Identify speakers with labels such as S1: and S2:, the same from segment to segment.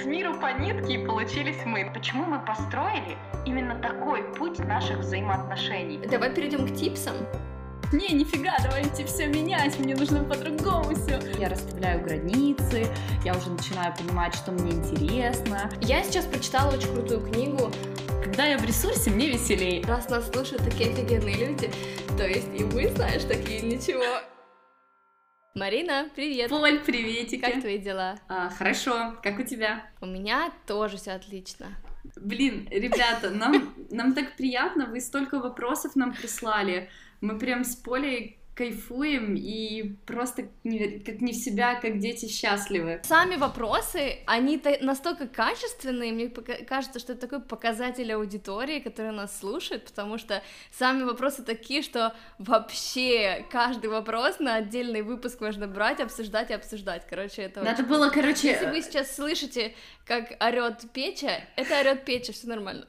S1: С миру по нитке и получились мы. Почему мы построили именно такой путь наших взаимоотношений?
S2: Давай перейдем к типсам.
S3: Не, нифига, давайте все менять, мне нужно по-другому все.
S4: Я расставляю границы, я уже начинаю понимать, что мне интересно.
S2: Я сейчас прочитала очень крутую книгу.
S3: Когда я в ресурсе, мне веселее.
S2: Раз нас слушают такие офигенные люди, то есть и вы, знаешь, такие ничего. Марина, привет!
S3: Поль, приветики!
S2: Как твои дела?
S3: А, хорошо, как у тебя?
S2: У меня тоже все отлично.
S3: Блин, ребята, нам, нам так приятно, вы столько вопросов нам прислали. Мы прям с Полей кайфуем и просто не, как не в себя, как дети счастливы.
S2: Сами вопросы, они настолько качественные, мне кажется, что это такой показатель аудитории, которая нас слушает, потому что сами вопросы такие, что вообще каждый вопрос на отдельный выпуск можно брать, обсуждать и обсуждать. Короче, это
S3: Надо очень... было, короче...
S2: Если вы сейчас слышите, как орет Печа, это орет Печа, все нормально.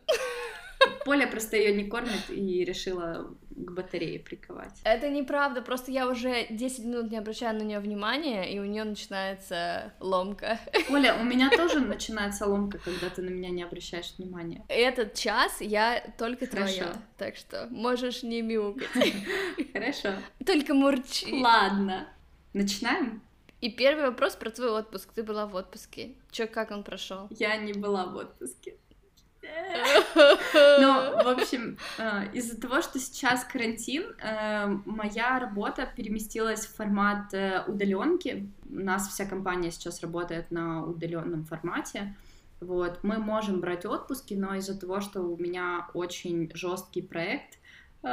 S3: Поля просто ее не кормит и решила к батарее приковать.
S2: Это неправда, просто я уже 10 минут не обращаю на нее внимания, и у нее начинается ломка.
S3: Оля, у меня тоже начинается ломка, когда ты на меня не обращаешь внимания.
S2: Этот час я только Хорошо. твоя, так что можешь не мяукать.
S3: Хорошо.
S2: Только мурчи.
S3: Ладно. Начинаем?
S2: И первый вопрос про твой отпуск. Ты была в отпуске. Чё, как он прошел?
S3: Я не была в отпуске. Ну, в общем, э, из-за того, что сейчас карантин, э, моя работа переместилась в формат э, удаленки. У нас вся компания сейчас работает на удаленном формате. Вот, мы можем брать отпуски, но из-за того, что у меня очень жесткий проект, у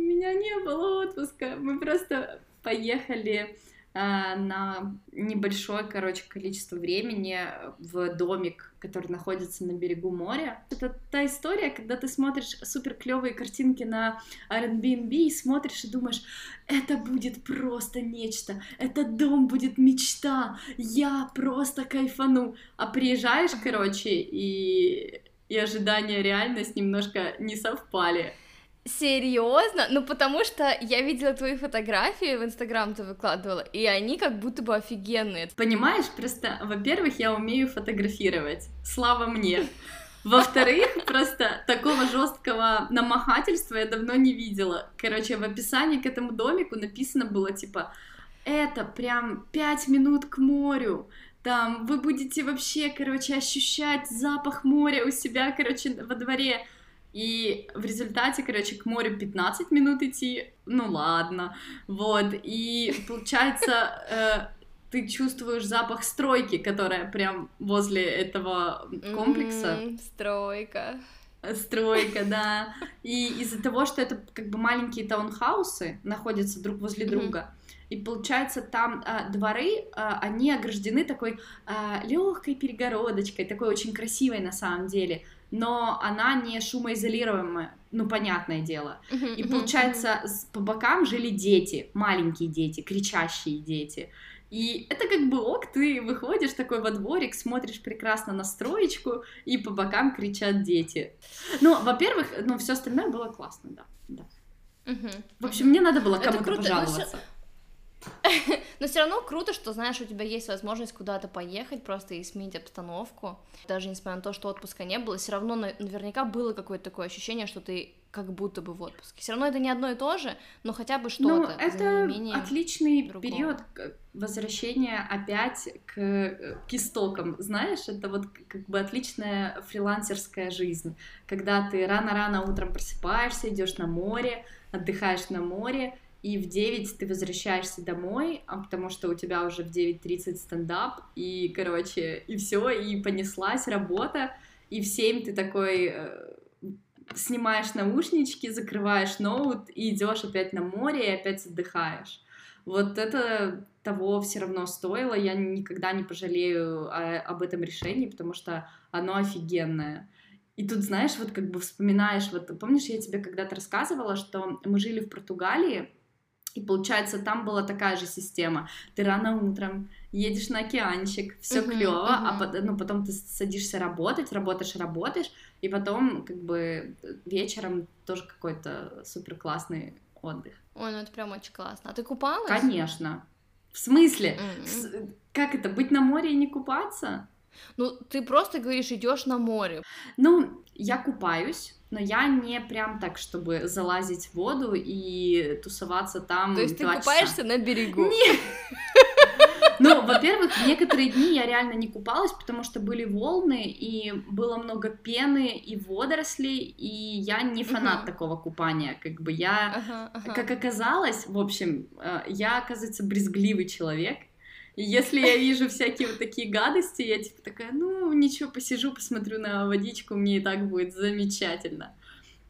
S3: меня не было отпуска. Мы просто поехали на небольшое, короче, количество времени в домик, который находится на берегу моря. Это та история, когда ты смотришь супер клевые картинки на Airbnb и смотришь и думаешь, это будет просто нечто, этот дом будет мечта, я просто кайфану. А приезжаешь, короче, и, и ожидания реальность немножко не совпали.
S2: Серьезно? Ну, потому что я видела твои фотографии в Инстаграм ты выкладывала, и они как будто бы офигенные.
S3: Понимаешь, просто, во-первых, я умею фотографировать. Слава мне. Во-вторых, просто такого жесткого намахательства я давно не видела. Короче, в описании к этому домику написано было типа это прям пять минут к морю. Там вы будете вообще, короче, ощущать запах моря у себя, короче, во дворе. И в результате, короче, к морю 15 минут идти, ну ладно, вот, и получается, э, ты чувствуешь запах стройки, которая прям возле этого комплекса.
S2: Mm-hmm, стройка.
S3: Стройка, да. И из-за того, что это как бы маленькие таунхаусы находятся друг возле mm-hmm. друга, и получается там э, дворы, э, они ограждены такой э, легкой перегородочкой, такой очень красивой на самом деле но она не шумоизолируемая, ну, понятное дело. Uh-huh, и получается, uh-huh. по бокам жили дети, маленькие дети, кричащие дети. И это как бы ок, ты выходишь такой во дворик, смотришь прекрасно на строечку, и по бокам кричат дети. Ну, во-первых, ну, все остальное было классно, да. да. Uh-huh. В общем, мне надо было кому-то пожаловаться.
S2: Но все равно круто, что знаешь, у тебя есть возможность куда-то поехать, просто и сменить обстановку. Даже несмотря на то, что отпуска не было, все равно наверняка было какое-то такое ощущение, что ты как будто бы в отпуске. Все равно это не одно и то же, но хотя бы что-то. Ну,
S3: это отличный другого. период возвращения опять к, к истокам. Знаешь, это вот как бы отличная фрилансерская жизнь, когда ты рано-рано утром просыпаешься, идешь на море, отдыхаешь на море, и в 9 ты возвращаешься домой, а потому что у тебя уже в 9.30 стендап, и, короче, и все, и понеслась работа, и в 7 ты такой э, снимаешь наушнички, закрываешь ноут и идешь опять на море и опять отдыхаешь. Вот это того все равно стоило, я никогда не пожалею о, об этом решении, потому что оно офигенное. И тут, знаешь, вот как бы вспоминаешь, вот помнишь, я тебе когда-то рассказывала, что мы жили в Португалии, и получается, там была такая же система. Ты рано утром едешь на океанчик, все uh-huh, клево, uh-huh. а потом, ну, потом ты садишься работать, работаешь, работаешь, и потом как бы вечером тоже какой-то супер классный отдых.
S2: Ой, ну это прям очень классно. А ты купалась?
S3: Конечно. В смысле? Mm-hmm. Как это, быть на море и не купаться?
S2: Ну, ты просто говоришь, идешь на море.
S3: Ну, я купаюсь, но я не прям так, чтобы залазить в воду и тусоваться там.
S2: То есть ты купаешься
S3: часа.
S2: на берегу?
S3: Нет. Ну, во-первых, некоторые дни я реально не купалась, потому что были волны, и было много пены и водорослей, и я не фанат
S2: Мгм.
S3: такого купания. Как бы я,
S2: ага.
S3: как оказалось, в общем, э, я, оказывается, брезгливый человек. И если я вижу всякие вот такие гадости, я типа такая, ну, ничего, посижу, посмотрю на водичку, мне и так будет замечательно.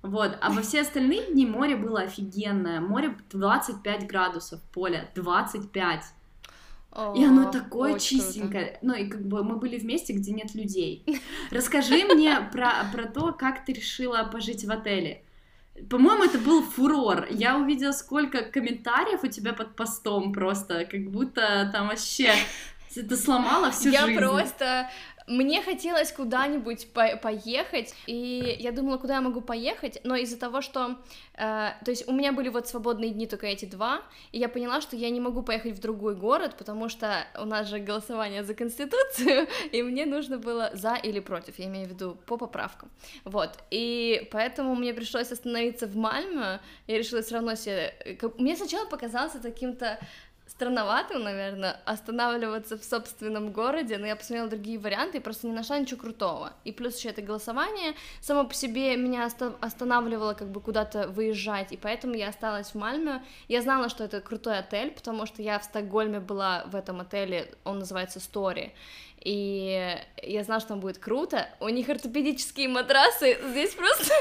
S3: Вот, а во все остальные дни море было офигенное. Море 25 градусов, Поля, 25. И оно такое
S2: очень круто.
S3: чистенькое. Ну и как бы мы были в месте, где нет людей. Расскажи мне про, про то, как ты решила пожить в отеле. По-моему, это был фурор. Я увидела, сколько комментариев у тебя под постом просто, как будто там вообще это сломало всю
S2: я
S3: жизнь.
S2: просто... Мне хотелось куда-нибудь по- поехать, и я думала, куда я могу поехать, но из-за того, что... э, то есть у меня были вот свободные дни только эти два, и я поняла, что я не могу поехать в другой город, потому что у нас же голосование за Конституцию, и мне нужно было за или против, я имею в виду по поправкам. Вот, и поэтому мне пришлось остановиться в Мальме, я решила все равно себе... Мне сначала показался каким-то странноватым, наверное, останавливаться в собственном городе, но я посмотрела другие варианты и просто не нашла ничего крутого. И плюс еще это голосование само по себе меня оста- останавливало как бы куда-то выезжать, и поэтому я осталась в Мальме. Я знала, что это крутой отель, потому что я в Стокгольме была в этом отеле, он называется Story, и я знала, что там будет круто. У них ортопедические матрасы, здесь просто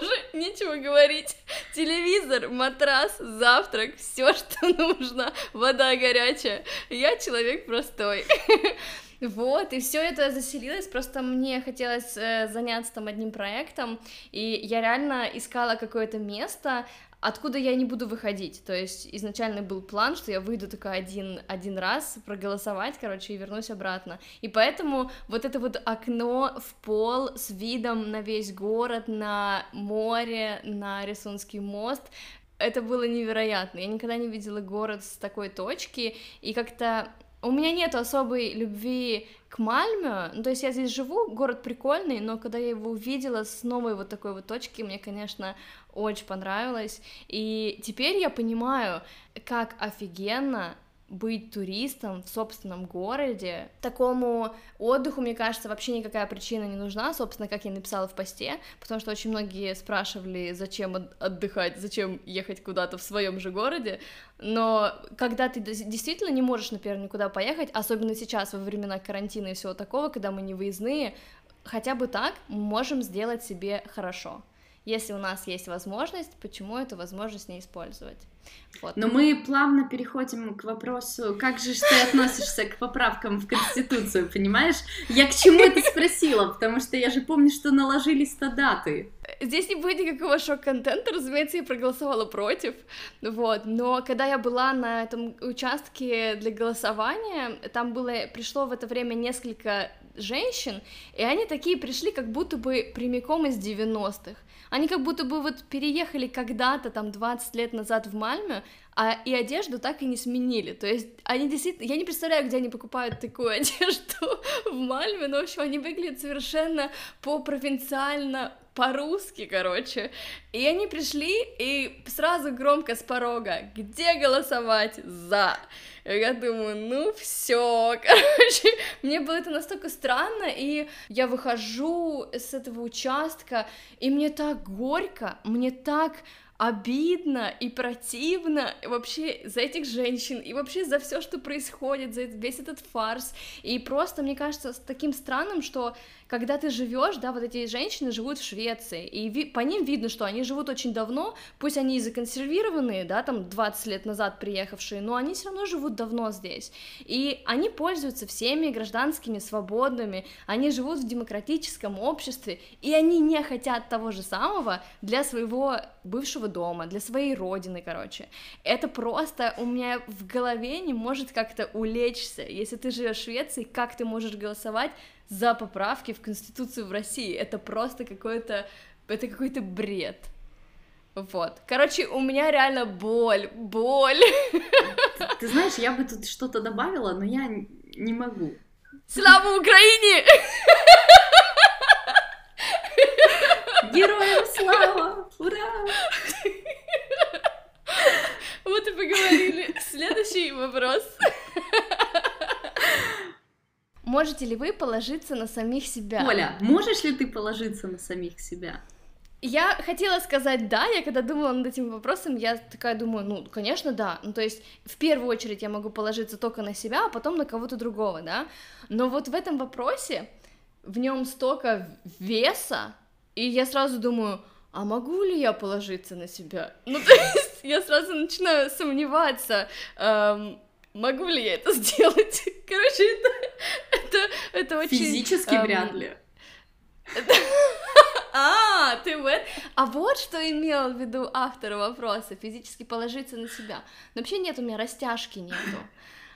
S2: уже нечего говорить. Телевизор, матрас, завтрак, все, что нужно, вода горячая. Я человек простой. Вот, и все это заселилось, просто мне хотелось э, заняться там одним проектом, и я реально искала какое-то место, откуда я не буду выходить. То есть изначально был план, что я выйду только один, один раз проголосовать, короче, и вернусь обратно. И поэтому вот это вот окно в пол с видом на весь город, на море, на Рисунский мост, это было невероятно. Я никогда не видела город с такой точки, и как-то у меня нет особой любви к Мальме, ну, то есть я здесь живу, город прикольный, но когда я его увидела с новой вот такой вот точки, мне, конечно, очень понравилось, и теперь я понимаю, как офигенно быть туристом в собственном городе. Такому отдыху, мне кажется, вообще никакая причина не нужна, собственно, как я написала в посте, потому что очень многие спрашивали, зачем от- отдыхать, зачем ехать куда-то в своем же городе, но когда ты действительно не можешь, например, никуда поехать, особенно сейчас, во времена карантина и всего такого, когда мы не выездные, хотя бы так мы можем сделать себе хорошо. Если у нас есть возможность, почему эту возможность не использовать? Вот.
S3: Но мы плавно переходим к вопросу, как же ты относишься к поправкам в Конституцию, понимаешь? Я к чему это спросила, потому что я же помню, что наложились-то даты.
S2: Здесь не будет никакого шок-контента, разумеется, я проголосовала против, вот, но когда я была на этом участке для голосования, там было, пришло в это время несколько женщин, и они такие пришли как будто бы прямиком из 90-х, они как будто бы вот переехали когда-то, там, 20 лет назад в Мальме, а и одежду так и не сменили, то есть они действительно, я не представляю, где они покупают такую одежду в Мальме, но, в общем, они выглядят совершенно по-провинциально, по-русски, короче. И они пришли и сразу громко с порога, где голосовать за? Я думаю, ну все, короче, мне было это настолько странно, и я выхожу с этого участка, и мне так горько, мне так обидно и противно вообще за этих женщин и вообще за все, что происходит, за весь этот фарс. И просто, мне кажется, таким странным, что когда ты живешь, да, вот эти женщины живут в Швеции, и ви- по ним видно, что они живут очень давно, пусть они и законсервированные, да, там 20 лет назад приехавшие, но они все равно живут давно здесь. И они пользуются всеми гражданскими свободами, они живут в демократическом обществе, и они не хотят того же самого для своего бывшего дома, для своей родины, короче. Это просто у меня в голове не может как-то улечься. Если ты живешь в Швеции, как ты можешь голосовать за поправки в Конституцию в России? Это просто какой-то... Это какой-то бред. Вот. Короче, у меня реально боль, боль.
S3: Ты знаешь, я бы тут что-то добавила, но я не могу.
S2: Слава Украине!
S3: Героям слава! Ура!
S2: Вот и поговорили. Следующий вопрос. Можете ли вы положиться на самих себя?
S3: Оля, можешь ли ты положиться на самих себя?
S2: Я хотела сказать да, я когда думала над этим вопросом, я такая думаю, ну, конечно, да. Ну, то есть, в первую очередь я могу положиться только на себя, а потом на кого-то другого, да. Но вот в этом вопросе, в нем столько веса, и я сразу думаю, а могу ли я положиться на себя? Ну, то есть, я сразу начинаю сомневаться, эм, могу ли я это сделать? Короче, это, это, это очень...
S3: Физически
S2: эм,
S3: вряд ли.
S2: А, ты вот... А вот что имел в виду автор вопроса, физически положиться на себя. Но вообще нет, у меня растяжки нету.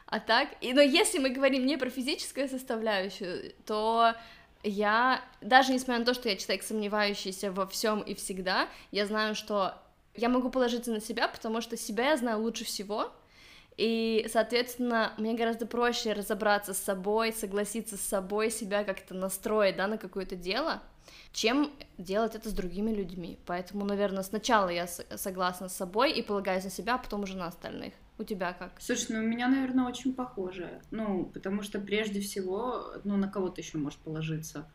S2: А так, и, но если мы говорим не про физическую составляющую, то я, даже несмотря на то, что я человек, сомневающийся во всем и всегда, я знаю, что я могу положиться на себя, потому что себя я знаю лучше всего, и, соответственно, мне гораздо проще разобраться с собой, согласиться с собой, себя как-то настроить, да, на какое-то дело, чем делать это с другими людьми. Поэтому, наверное, сначала я согласна с собой и полагаюсь на себя, а потом уже на остальных. У тебя как?
S3: Слушай, ну у меня, наверное, очень похоже. Ну, потому что прежде всего, ну, на кого ты еще можешь положиться?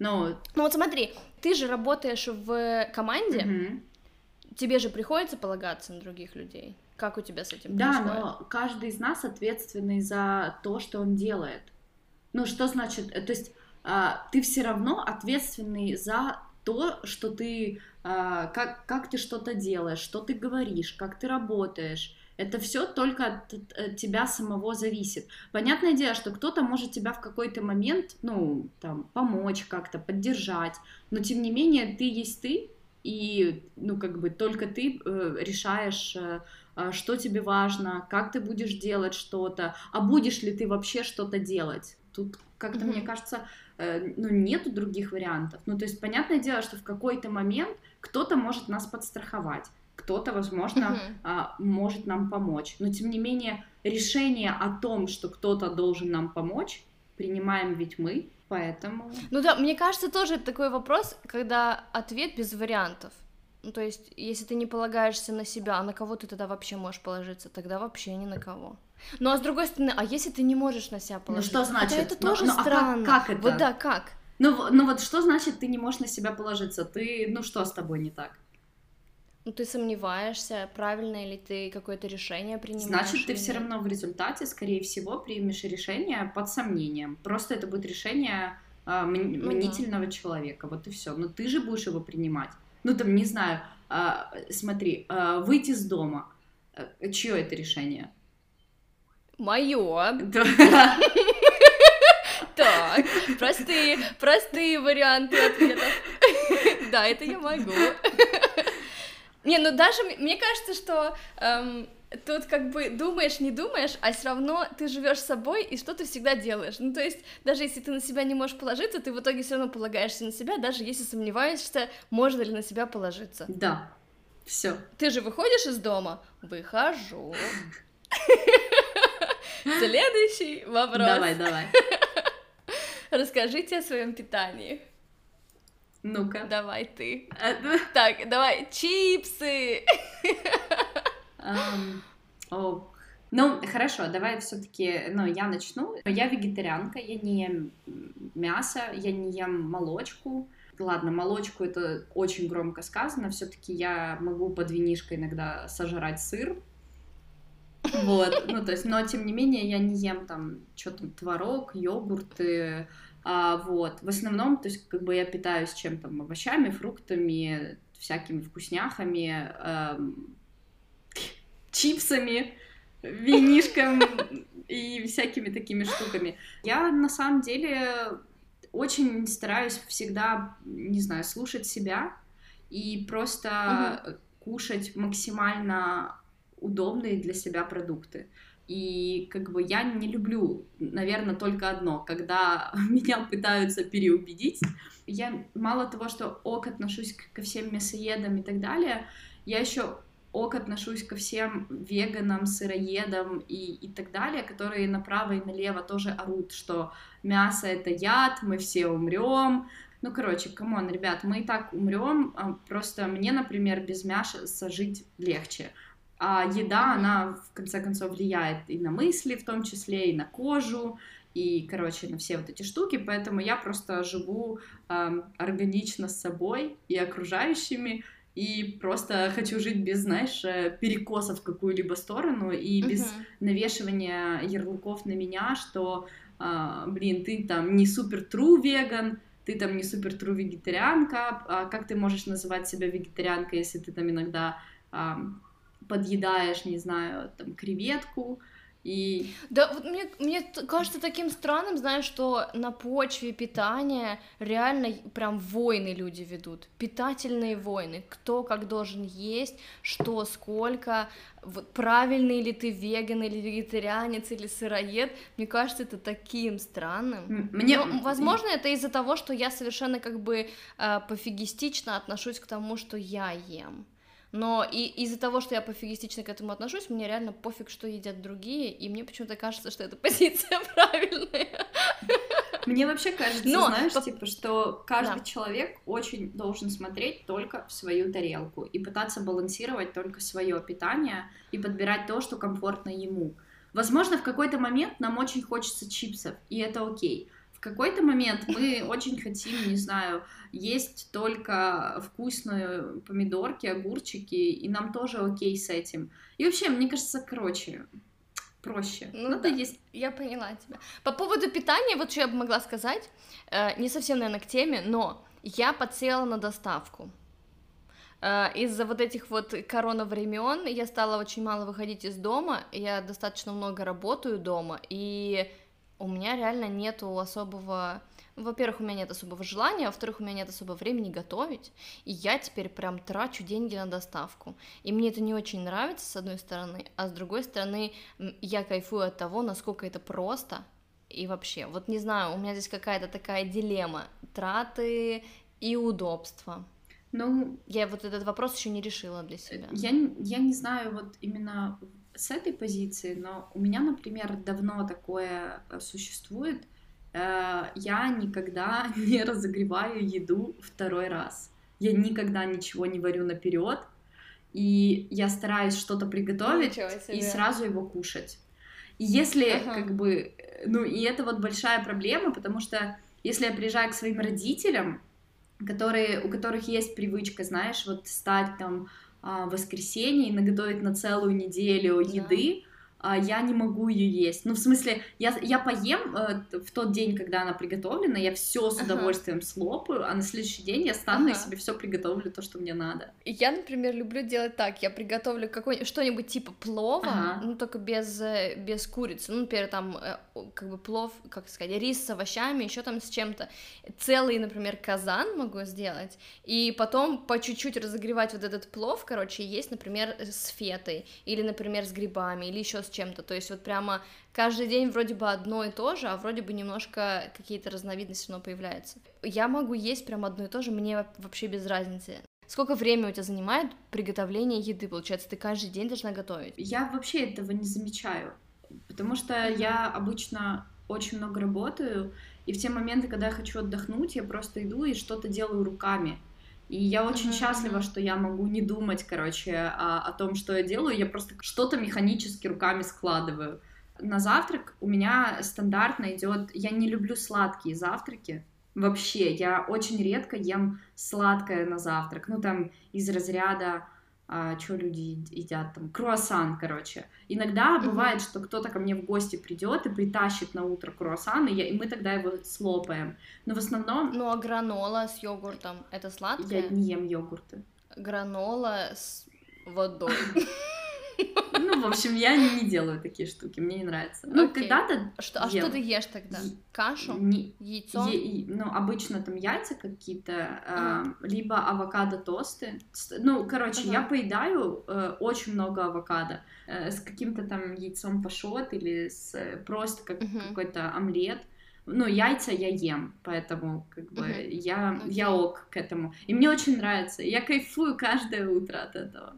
S3: Ну,
S2: ну вот смотри, ты же работаешь в команде,
S3: угу.
S2: тебе же приходится полагаться на других людей. Как у тебя с этим
S3: да,
S2: происходит?
S3: но каждый из нас ответственный за то, что он делает. Ну, что значит, то есть а, ты все равно ответственный за то, что ты, а, как, как ты что-то делаешь, что ты говоришь, как ты работаешь. Это все только от, от тебя самого зависит. Понятное дело, что кто-то может тебя в какой-то момент, ну, там, помочь как-то, поддержать, но тем не менее ты есть ты, и, ну, как бы только ты э, решаешь, э, что тебе важно, как ты будешь делать что-то, а будешь ли ты вообще что-то делать. Тут как-то, mm-hmm. мне кажется, Э, ну, нету других вариантов. Ну, то есть, понятное дело, что в какой-то момент кто-то может нас подстраховать, кто-то, возможно, uh-huh. может нам помочь. Но, тем не менее, решение о том, что кто-то должен нам помочь, принимаем ведь мы, поэтому...
S2: Ну да, мне кажется, тоже такой вопрос, когда ответ без вариантов. Ну, то есть, если ты не полагаешься на себя, а на кого ты тогда вообще можешь положиться? Тогда вообще ни на кого. Ну а с другой стороны, а если ты не можешь на себя положить?
S3: Ну что значит?
S2: Хотя это
S3: ну,
S2: тоже
S3: ну,
S2: странно.
S3: А как, как это?
S2: Вот да, как?
S3: Ну, ну вот что значит ты не можешь на себя положиться? Ты, ну что с тобой не так?
S2: Ну ты сомневаешься, правильно ли ты какое-то решение принимаешь.
S3: Значит, ты все равно в результате, скорее всего, примешь решение под сомнением. Просто это будет решение э, мнительного ну, человека. Вот и все. Но ты же будешь его принимать. Ну там, не знаю, э, смотри, э, выйти из дома. Э, чье это решение?
S2: Мое. Так, простые, простые варианты ответов. Да, это я могу. Не, ну даже мне кажется, что эм, тут как бы думаешь, не думаешь, а все равно ты живешь с собой и что ты всегда делаешь. Ну, то есть, даже если ты на себя не можешь положиться, ты в итоге все равно полагаешься на себя, даже если сомневаешься, можно ли на себя положиться.
S3: Да. Все.
S2: Ты же выходишь из дома? Выхожу. Следующий вопрос.
S3: Давай, давай.
S2: Расскажите о своем питании.
S3: Ну-ка.
S2: Давай ты. Так, давай, чипсы.
S3: Oh. Ну, хорошо, давай все-таки, ну, я начну. Я вегетарианка, я не ем мясо, я не ем молочку. Ладно, молочку это очень громко сказано, все-таки я могу под винишко иногда сожрать сыр, вот, ну, то есть, но тем не менее я не ем там что-то творог, йогурты, а, вот. В основном, то есть, как бы я питаюсь чем-то, овощами, фруктами, всякими вкусняхами, эм, чипсами, винишком и всякими такими штуками. Я на самом деле очень стараюсь всегда, не знаю, слушать себя и просто угу. кушать максимально удобные для себя продукты. И как бы я не люблю, наверное, только одно, когда меня пытаются переубедить. Я мало того, что ok отношусь ко всем мясоедам и так далее, я еще ok отношусь ко всем веганам, сыроедам и, и так далее, которые направо и налево тоже орут, что мясо это яд, мы все умрем. Ну, короче, come on, ребят, мы и так умрем, а, просто мне, например, без мяса жить легче. А еда, она, в конце концов, влияет и на мысли, в том числе, и на кожу, и, короче, на все вот эти штуки, поэтому я просто живу э, органично с собой и окружающими, и просто хочу жить без, знаешь, э, перекосов в какую-либо сторону и без uh-huh. навешивания ярлыков на меня, что, э, блин, ты там не супер true веган, ты там не супер true вегетарианка, а как ты можешь называть себя вегетарианкой, если ты там иногда э, подъедаешь, не знаю, там креветку, и...
S2: Да, вот мне, мне кажется таким странным, знаешь, что на почве питания реально прям войны люди ведут, питательные войны, кто как должен есть, что, сколько, вот, правильный ли ты веган или вегетарианец или сыроед, мне кажется, это таким странным. Мне... Но, возможно, это из-за того, что я совершенно как бы э, пофигистично отношусь к тому, что я ем. Но и из-за того, что я пофигистично к этому отношусь, мне реально пофиг, что едят другие, и мне почему-то кажется, что эта позиция правильная.
S3: Мне вообще кажется, Но, знаешь, по... типа, что каждый да. человек очень должен смотреть только в свою тарелку и пытаться балансировать только свое питание и подбирать то, что комфортно ему. Возможно, в какой-то момент нам очень хочется чипсов, и это окей в какой-то момент мы очень хотим, не знаю, есть только вкусные помидорки, огурчики, и нам тоже окей с этим. И вообще, мне кажется, короче, проще.
S2: Ну Надо да, есть. Я поняла тебя. По поводу питания, вот что я бы могла сказать, э, не совсем, наверное, к теме, но я подсела на доставку. Э, из-за вот этих вот корона времен я стала очень мало выходить из дома, я достаточно много работаю дома, и у меня реально нету особого... Во-первых, у меня нет особого желания, во-вторых, у меня нет особого времени готовить, и я теперь прям трачу деньги на доставку. И мне это не очень нравится, с одной стороны, а с другой стороны, я кайфую от того, насколько это просто, и вообще, вот не знаю, у меня здесь какая-то такая дилемма, траты и удобства. Ну, я вот этот вопрос еще не решила для себя.
S3: Я, я не знаю, вот именно с этой позиции, но у меня, например, давно такое э, существует. Э, я никогда не разогреваю еду второй раз. Я никогда ничего не варю наперед, и я стараюсь что-то приготовить и сразу его кушать. И если ага. как бы, ну и это вот большая проблема, потому что если я приезжаю к своим родителям, которые, у которых есть привычка, знаешь, вот стать там а, воскресенье и наготовить на целую неделю еды, я не могу ее есть. Ну, в смысле, я, я поем э, в тот день, когда она приготовлена, я все с удовольствием ага. слопаю, а на следующий день я стану ага. и себе все приготовлю то, что мне надо.
S2: Я, например, люблю делать так: я приготовлю какой что-нибудь типа плова, ага. ну только без, э, без курицы. Ну, например, там э, как бы плов, как сказать, рис с овощами, еще там с чем-то. Целый, например, казан могу сделать, и потом по чуть-чуть разогревать вот этот плов, короче, есть, например, с фетой, или, например, с грибами, или еще с чем-то. То есть вот прямо каждый день вроде бы одно и то же, а вроде бы немножко какие-то разновидности снова появляются. Я могу есть прям одно и то же, мне вообще без разницы. Сколько времени у тебя занимает приготовление еды? Получается, ты каждый день должна готовить?
S3: Я вообще этого не замечаю, потому что mm-hmm. я обычно очень много работаю, и в те моменты, когда я хочу отдохнуть, я просто иду и что-то делаю руками. И я очень счастлива, что я могу не думать, короче, о, о том, что я делаю, я просто что-то механически руками складываю. На завтрак у меня стандартно идет. Я не люблю сладкие завтраки. Вообще, я очень редко ем сладкое на завтрак. Ну, там, из разряда а, что люди едят там, круассан, короче. Иногда mm-hmm. бывает, что кто-то ко мне в гости придет и притащит на утро круассан, и, я, и мы тогда его слопаем. Но в основном...
S2: Ну а гранола с йогуртом, это сладкое?
S3: Я не ем йогурты.
S2: Гранола с водой.
S3: Ну, в общем, я не, делаю такие штуки, мне не нравится. Ну, okay. когда-то
S2: что, А что ты ешь тогда? Кашу?
S3: Не,
S2: Яйцо?
S3: Е, ну, обычно там яйца какие-то, uh-huh. э, либо авокадо-тосты. Ну, короче, uh-huh. я поедаю э, очень много авокадо э, с каким-то там яйцом пашот или с э, просто как uh-huh. какой-то омлет. Ну, яйца я ем, поэтому как бы uh-huh. я, okay. я ок к этому. И мне очень нравится. Я кайфую каждое утро от этого.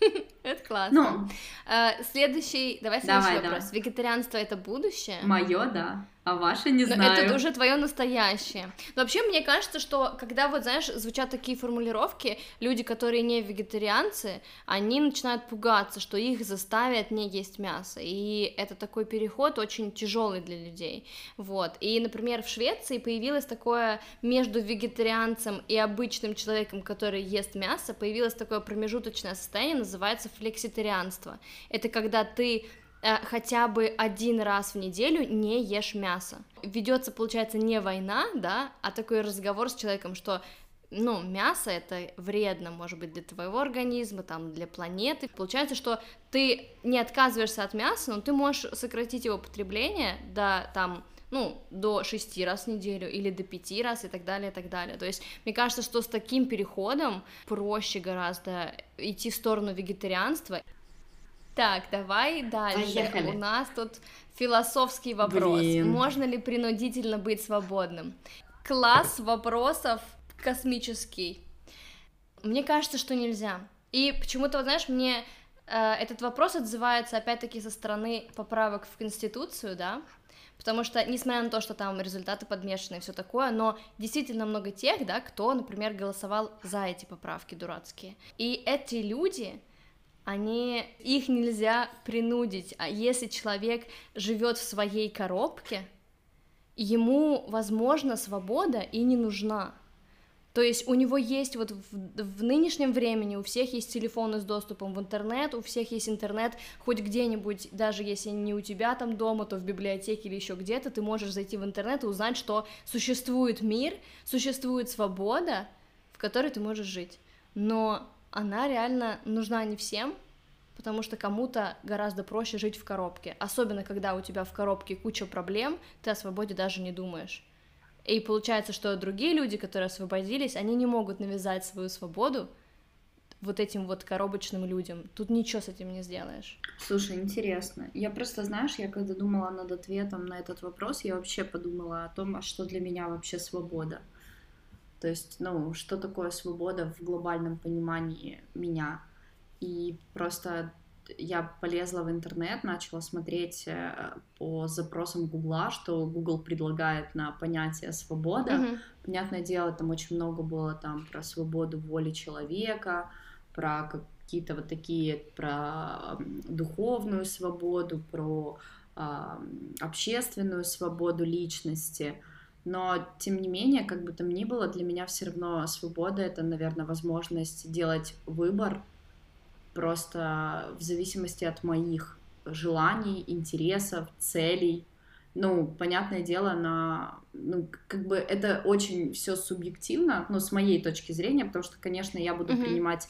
S2: Это классно.
S3: Ну,
S2: Э, Следующий, давай следующий
S3: Давай,
S2: вопрос. Вегетарианство это будущее?
S3: мое, да, а ваше не
S2: Но
S3: знаю.
S2: это уже твое настоящее. Но вообще, мне кажется, что когда вот, знаешь, звучат такие формулировки, люди, которые не вегетарианцы, они начинают пугаться, что их заставят не есть мясо. И это такой переход очень тяжелый для людей. Вот. И, например, в Швеции появилось такое между вегетарианцем и обычным человеком, который ест мясо, появилось такое промежуточное состояние, называется флекситарианство. Это когда ты э, хотя бы один раз в неделю не ешь мясо. Ведется, получается, не война, да, а такой разговор с человеком, что ну, мясо это вредно, может быть, для твоего организма, там, для планеты. Получается, что ты не отказываешься от мяса, но ты можешь сократить его потребление до, там, ну, до 6 раз в неделю или до 5 раз и так далее, и так далее. То есть, мне кажется, что с таким переходом проще гораздо идти в сторону вегетарианства. Так, давай дальше.
S3: Поехали.
S2: У нас тут философский вопрос.
S3: Блин.
S2: Можно ли принудительно быть свободным? Класс вопросов космический. Мне кажется, что нельзя. И почему-то, вот знаешь, мне э, этот вопрос отзывается опять-таки со стороны поправок в Конституцию, да, потому что, несмотря на то, что там результаты подмешаны и все такое, но действительно много тех, да, кто, например, голосовал за эти поправки дурацкие. И эти люди, они, их нельзя принудить, а если человек живет в своей коробке, ему, возможно, свобода и не нужна. То есть у него есть вот в, в нынешнем времени у всех есть телефоны с доступом в интернет, у всех есть интернет хоть где-нибудь, даже если не у тебя там дома, то в библиотеке или еще где-то, ты можешь зайти в интернет и узнать, что существует мир, существует свобода, в которой ты можешь жить. Но она реально нужна не всем, потому что кому-то гораздо проще жить в коробке, особенно когда у тебя в коробке куча проблем, ты о свободе даже не думаешь. И получается, что другие люди, которые освободились, они не могут навязать свою свободу вот этим вот коробочным людям. Тут ничего с этим не сделаешь.
S3: Слушай, интересно. Я просто, знаешь, я когда думала над ответом на этот вопрос, я вообще подумала о том, а что для меня вообще свобода. То есть, ну, что такое свобода в глобальном понимании меня. И просто я полезла в интернет, начала смотреть э, по запросам Гугла, что Google предлагает на понятие свобода.
S2: Мгм.
S3: Понятное дело, там очень много было там про свободу воли человека, про какие-то вот такие, про духовную свободу, про а, общественную свободу личности. Но, тем не менее, как бы там ни было, для меня все равно свобода — это, наверное, возможность делать выбор просто в зависимости от моих желаний, интересов, целей. Ну, понятное дело, на, ну, как бы это очень все субъективно, но с моей точки зрения, потому что, конечно, я буду
S2: Мгм.
S3: принимать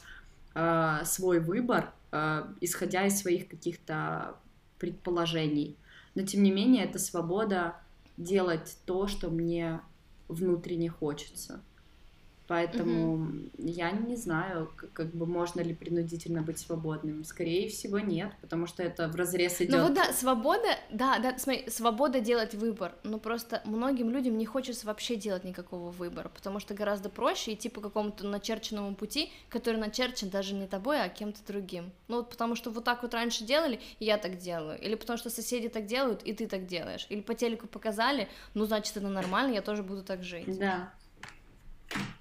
S3: э, свой выбор, э, исходя из своих каких-то предположений. Но, тем не менее, это свобода делать то, что мне внутренне хочется. Поэтому я не знаю, к- как бы можно ли принудительно быть свободным. Скорее всего, нет, потому что это в разрез идет.
S2: Ну вот да, свобода, да, да, смотри, свобода делать выбор, но просто многим людям не хочется вообще делать никакого выбора, потому что гораздо проще идти по какому-то начерченному пути, который начерчен даже не тобой, а кем-то другим. Ну вот потому что вот так вот раньше делали, и я так делаю, или потому что соседи так делают, и ты так делаешь, или по телеку показали, ну значит это нормально, я тоже буду так жить.
S3: Да.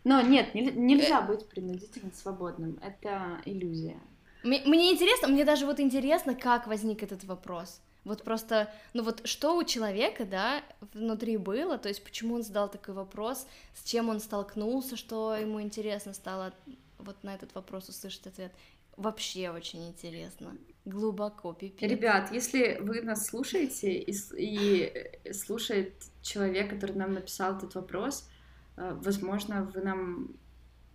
S3: Но нет, нель- нельзя быть принудительно свободным. Это иллюзия.
S2: Мне, мне интересно, мне даже вот интересно, как возник этот вопрос. Вот просто, ну вот что у человека, да, внутри было, то есть почему он задал такой вопрос, с чем он столкнулся, что ему интересно стало вот на этот вопрос услышать ответ. Вообще очень интересно, глубоко, пипец.
S3: Ребят, если вы нас слушаете и, с- и э, слушает человек, который нам написал этот вопрос, э, возможно, вы нам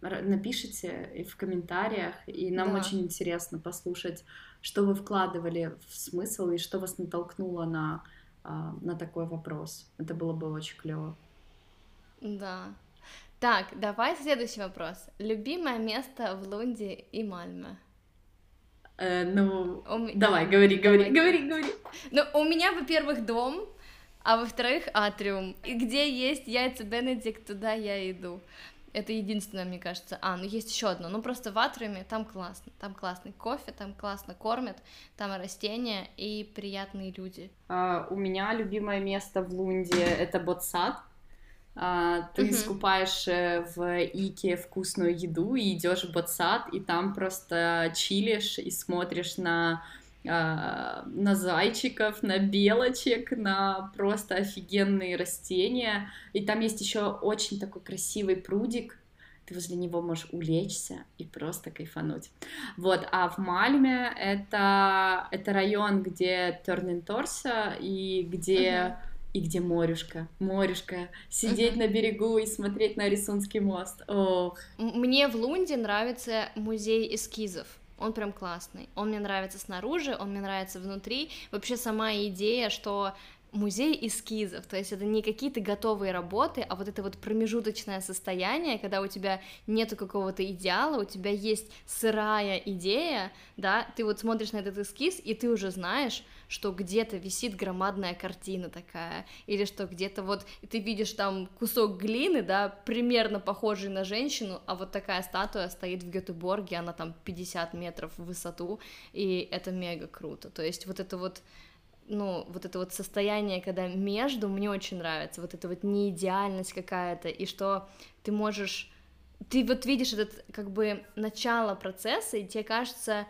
S3: напишите и в комментариях, и нам
S2: Да.
S3: очень интересно послушать, что вы вкладывали в смысл и что вас натолкнуло на, а, на такой вопрос. Это было бы очень клево.
S2: Да. Так, давай следующий вопрос. Любимое место в Лунде и Мальме?
S3: Э, ну,
S2: У
S3: давай, говори, говори,
S2: Давай.
S3: говори, говори.
S2: Ну, у меня, во-первых, дом, а во-вторых, атриум. И где есть яйца Бенедикт, туда я иду. Это единственное, мне кажется. А, ну есть еще одно. Ну просто в Атриуме там классно. Там классный кофе, там классно кормят, там растения и приятные люди.
S3: А, у меня любимое место в Лунде — это Ботсад. А, ты
S2: Мгм.
S3: скупаешь э, в Ике вкусную еду и идешь в Ботсад, и там просто чилишь и смотришь на на зайчиков, на белочек, на просто офигенные растения. И там есть еще очень такой красивый прудик. Ты возле него можешь улечься и просто кайфануть. Вот, а в Мальме это, это район, где Тернин Торса и где и где морюшка, морюшка, сидеть
S2: Мгм.
S3: на берегу и смотреть на Рисунский мост. Ох,
S2: Мне в Лунде нравится музей эскизов. Он прям классный. Он мне нравится снаружи, он мне нравится внутри. Вообще сама идея, что музей эскизов, то есть это не какие-то готовые работы, а вот это вот промежуточное состояние, когда у тебя нету какого-то идеала, у тебя есть сырая идея, да, ты вот смотришь на этот эскиз, и ты уже знаешь, что где-то висит громадная картина такая, или что где-то вот ты видишь там кусок глины, да, примерно похожий на женщину, а вот такая статуя стоит в Гетеборге, она там 50 метров в высоту, и это мега круто, то есть вот это вот ну, вот это вот состояние, когда между, мне очень нравится, вот эта вот неидеальность какая-то, и что ты можешь, ты вот видишь этот, как бы, начало процесса, и тебе кажется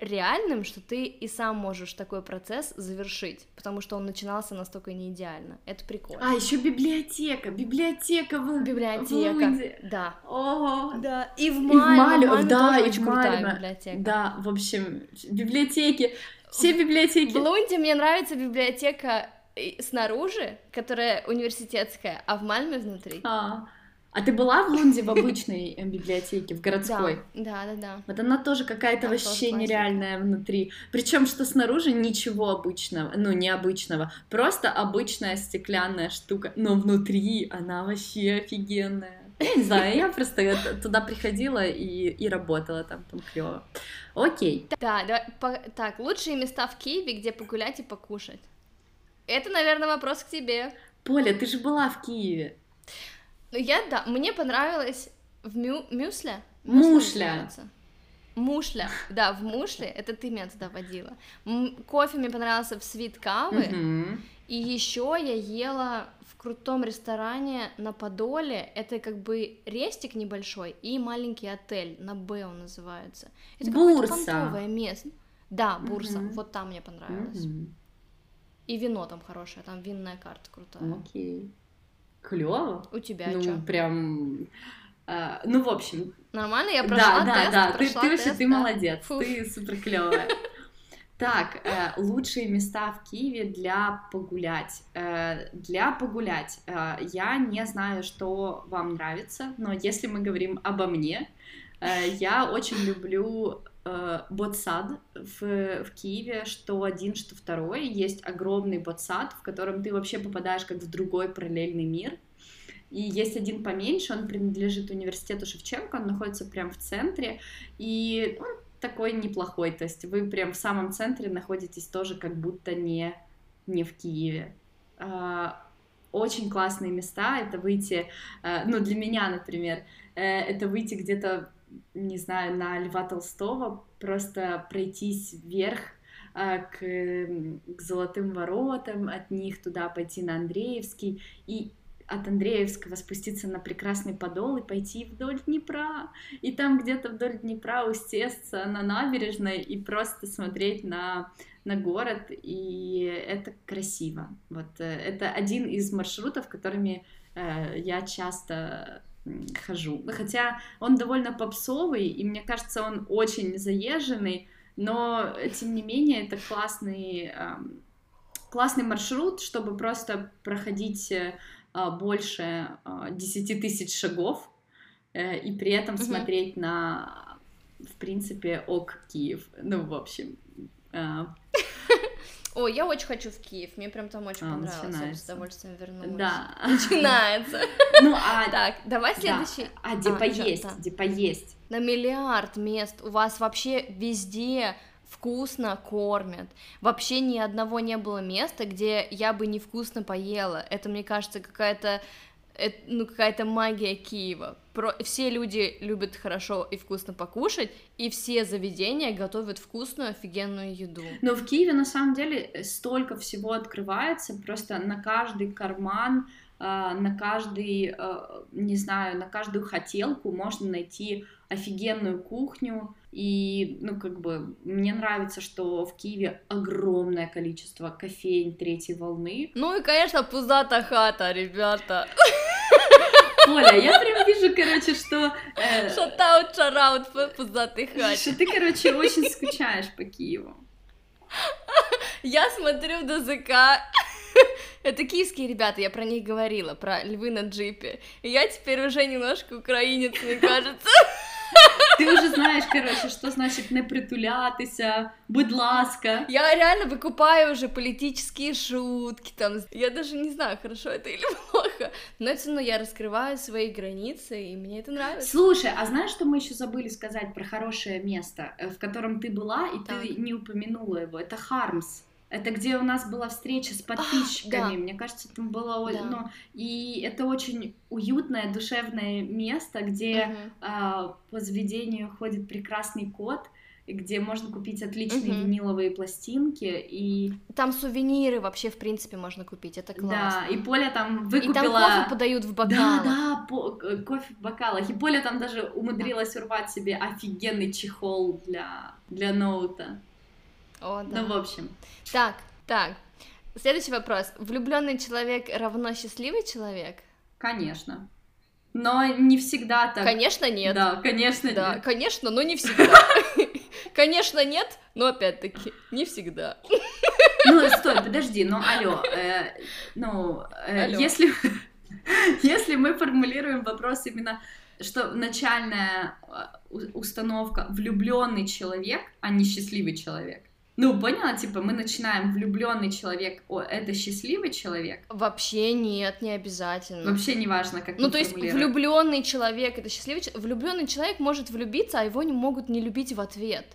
S2: реальным, что ты и сам можешь такой процесс завершить, потому что он начинался настолько не идеально. Это прикольно.
S3: а еще библиотека, библиотека в
S2: Библиотека.
S3: в Лунде.
S2: Да.
S3: О,
S2: Да, и в
S3: И в
S2: Мальме,
S3: Мальме,
S2: Мальме
S3: да, и в Мальме. Да, в общем, библиотеки, все библиотеки.
S2: В Лунде мне нравится библиотека и- снаружи, которая университетская, а в Мальме внутри.
S3: А, а ты была в Лунде в обычной э, библиотеке, в городской?
S2: Да, да, да.
S3: Вот она тоже какая-то вообще нереальная внутри. Причем, что снаружи ничего обычного, ну, необычного. Просто обычная стеклянная штука. Но внутри она вообще офигенная. Я не знаю, я просто туда приходила и, и работала там, там клево. Окей.
S2: Да, давай, по- так, лучшие места в Киеве, где погулять и покушать. Это, наверное, вопрос к тебе.
S3: Поля, ты же была в Киеве.
S2: Ну, я, да, мне понравилось в Мю... Мюсле?
S3: Мушля.
S2: Мушля, да, в Мушле, это ты меня туда водила. Кофе мне понравился в Свит Кавы,
S3: Мгм.
S2: И еще я ела в крутом ресторане на Подоле, это как бы рестик небольшой и маленький отель, на Б он называется. Это
S3: Бурса.
S2: место. Да, Бурса,
S3: Мгм.
S2: вот там мне понравилось.
S3: Мгм.
S2: И вино там хорошее, там винная карта крутая.
S3: Окей. Клево.
S2: У тебя
S3: Ну,
S2: что?
S3: прям... а, ну, в общем,
S2: Нормально? Я прошла
S3: да, да,
S2: тест,
S3: да, ты,
S2: прошла
S3: ты вообще,
S2: тест,
S3: ты
S2: да.
S3: молодец,
S2: Фух.
S3: ты супер клевая. Так, э, лучшие места в Киеве для погулять. Э, для погулять. Э, я не знаю, что вам нравится, но если мы говорим обо мне, э, я очень люблю э, ботсад в, в Киеве, что один, что второй. Есть огромный ботсад, в котором ты вообще попадаешь как в другой параллельный мир. И есть один поменьше, он принадлежит университету Шевченко, он находится прям в центре, и он такой неплохой, то есть вы прям в самом центре находитесь тоже как будто не, не в Киеве. А, Очень классные места, это выйти, э, ну для меня, например, э, это выйти где-то, не знаю, на Льва Толстого, просто пройтись вверх э, к, к Золотым воротам, от них туда пойти на Андреевский, и от Андреевского спуститься на прекрасный подол и пойти вдоль Днепра, и там где-то вдоль Днепра усесться на набережной и просто смотреть на, на город, и это красиво. Вот э, это один из маршрутов, которыми э, я часто хожу. Хотя он довольно попсовый, и мне кажется, он очень заезженный, но тем не менее это классный, эм, классный маршрут, чтобы просто проходить э, больше а, 10 тысяч шагов э, и при этом
S2: Мгм.
S3: смотреть на, в принципе, ок Киев. Ну, в общем, а,
S2: О, я очень хочу в Киев, мне прям там очень
S3: А,
S2: понравилось, я бы с
S3: начинается.
S2: удовольствием вернулась.
S3: да.
S2: Начинается.
S3: Ну, а,
S2: Так, давай
S3: да.
S2: следующий.
S3: а где
S2: А,
S3: поесть,
S2: да.
S3: где поесть.
S2: На миллиард мест у вас вообще везде вкусно кормят. Вообще ни одного не было места, где я бы невкусно поела. Это, мне кажется, какая-то это, ну, какая-то магия Киева. Про... Все люди любят хорошо и вкусно покушать, и все заведения готовят вкусную, офигенную еду.
S3: Но в Киеве на самом деле столько всего открывается, просто на каждый карман, а, на каждый, а, не знаю, на каждую хотелку можно найти офигенную кухню, и, ну, как бы, мне нравится, что в Киеве огромное количество кофеин третьей волны.
S2: Ну и, конечно, пузата хата, ребята.
S3: Оля, я прям вижу, короче, что...
S2: Э, Шатаут, шараут по пузатой хате.
S3: Что ты, короче, очень скучаешь по Киеву.
S2: Я смотрю ДЗК. Это киевские ребята, я про них говорила, про львы на джипе. И я теперь уже немножко украинец, мне кажется.
S3: Ты уже знаешь, короче, что значит не притулятися, будь ласка.
S2: Я реально выкупаю уже политические шутки, там, я даже не знаю, хорошо это или плохо, но все равно я раскрываю свои границы, и мне это нравится.
S3: Слушай, а знаешь, что мы еще забыли сказать про хорошее место, э, в котором ты была, и так. ты не упомянула его? Это Хармс. Это где у нас была встреча с подписчиками. А, да. Мне кажется, там было, да. ну, и это очень уютное, душевное место, где угу. а, по заведению ходит прекрасный кот, где можно купить отличные угу. виниловые пластинки и
S2: там сувениры вообще в принципе можно купить, это классно.
S3: Да, и Поля там выкупила.
S2: И там кофе подают в бокалах.
S3: Да, да, по... Кофе в бокалах. И Поля там даже умудрилась урвать себе офигенный чехол для для ноута.
S2: О, да.
S3: Ну, в общем.
S2: Так, так. Следующий вопрос. Влюбленный человек равно счастливый человек?
S3: Конечно. Но не всегда так.
S2: Конечно, нет.
S3: Да, конечно,
S2: да,
S3: нет.
S2: Конечно, но не всегда. Конечно, нет, но опять-таки не всегда.
S3: Ну, стой, подожди, ну, алло, э, ну, э, алло. если, если мы формулируем вопрос именно, что начальная э, установка влюбленный человек, а не счастливый человек, ну, поняла, типа, мы начинаем влюбленный человек, о, это счастливый человек.
S2: Вообще нет, не обязательно.
S3: Вообще не важно, как.
S2: Ну, то есть влюбленный человек это счастливый человек. Влюбленный человек может влюбиться, а его не могут не любить в ответ.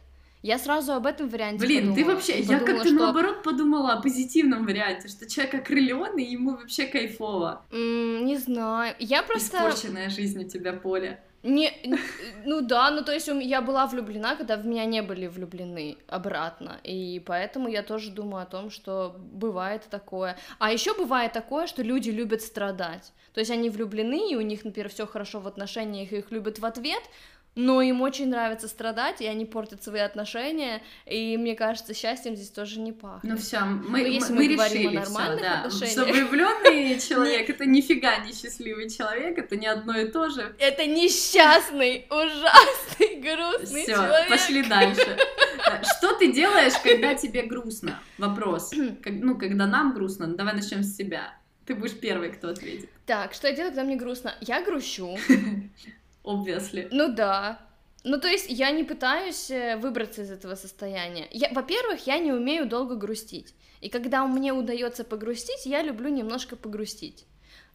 S2: Я сразу об этом варианте
S3: Блин,
S2: подумала.
S3: ты вообще, я как-то что... наоборот подумала о позитивном варианте, что человек окрыленный, ему вообще кайфово.
S2: Mm, не знаю, я просто...
S3: Испорченная жизнь у тебя, Поля.
S2: Не, ну да, ну то есть я была влюблена, когда в меня не были влюблены обратно, и поэтому я тоже думаю о том, что бывает такое. А еще бывает такое, что люди любят страдать. То есть они влюблены, и у них, например, все хорошо в отношениях, и их любят в ответ, но им очень нравится страдать, и они портят свои отношения, и мне кажется, счастьем здесь тоже не пахнет.
S3: Ну все, мы, но если мы, мы говорим решили, о нормальных всё, да. отношениях... Что влюбленный человек — это нифига не счастливый человек, это не одно и то же.
S2: Это несчастный, ужасный, грустный
S3: Всё,
S2: человек.
S3: пошли дальше. Что ты делаешь, когда тебе грустно? Вопрос. Ну, когда нам грустно, давай начнем с себя. Ты будешь первый, кто ответит.
S2: Так, что я делаю, когда мне грустно? Я грущу.
S3: obviously.
S2: Ну да. Ну, то есть я не пытаюсь э, выбраться из этого состояния. Я, во-первых, я не умею долго грустить. И когда мне удается погрустить, я люблю немножко погрустить.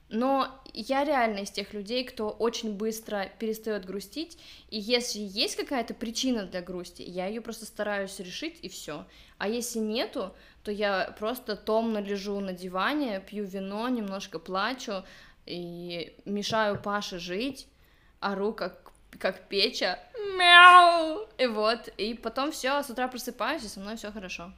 S2: Но я реально из тех людей, кто очень быстро перестает грустить, и если есть какая-то причина для грусти, я ее просто стараюсь решить и все. А если нету, то я просто томно лежу на диване, пью вино, немножко плачу и мешаю Паше жить, ору как, как печа, мяу, и вот, и потом все, с утра просыпаюсь, и со мной все хорошо.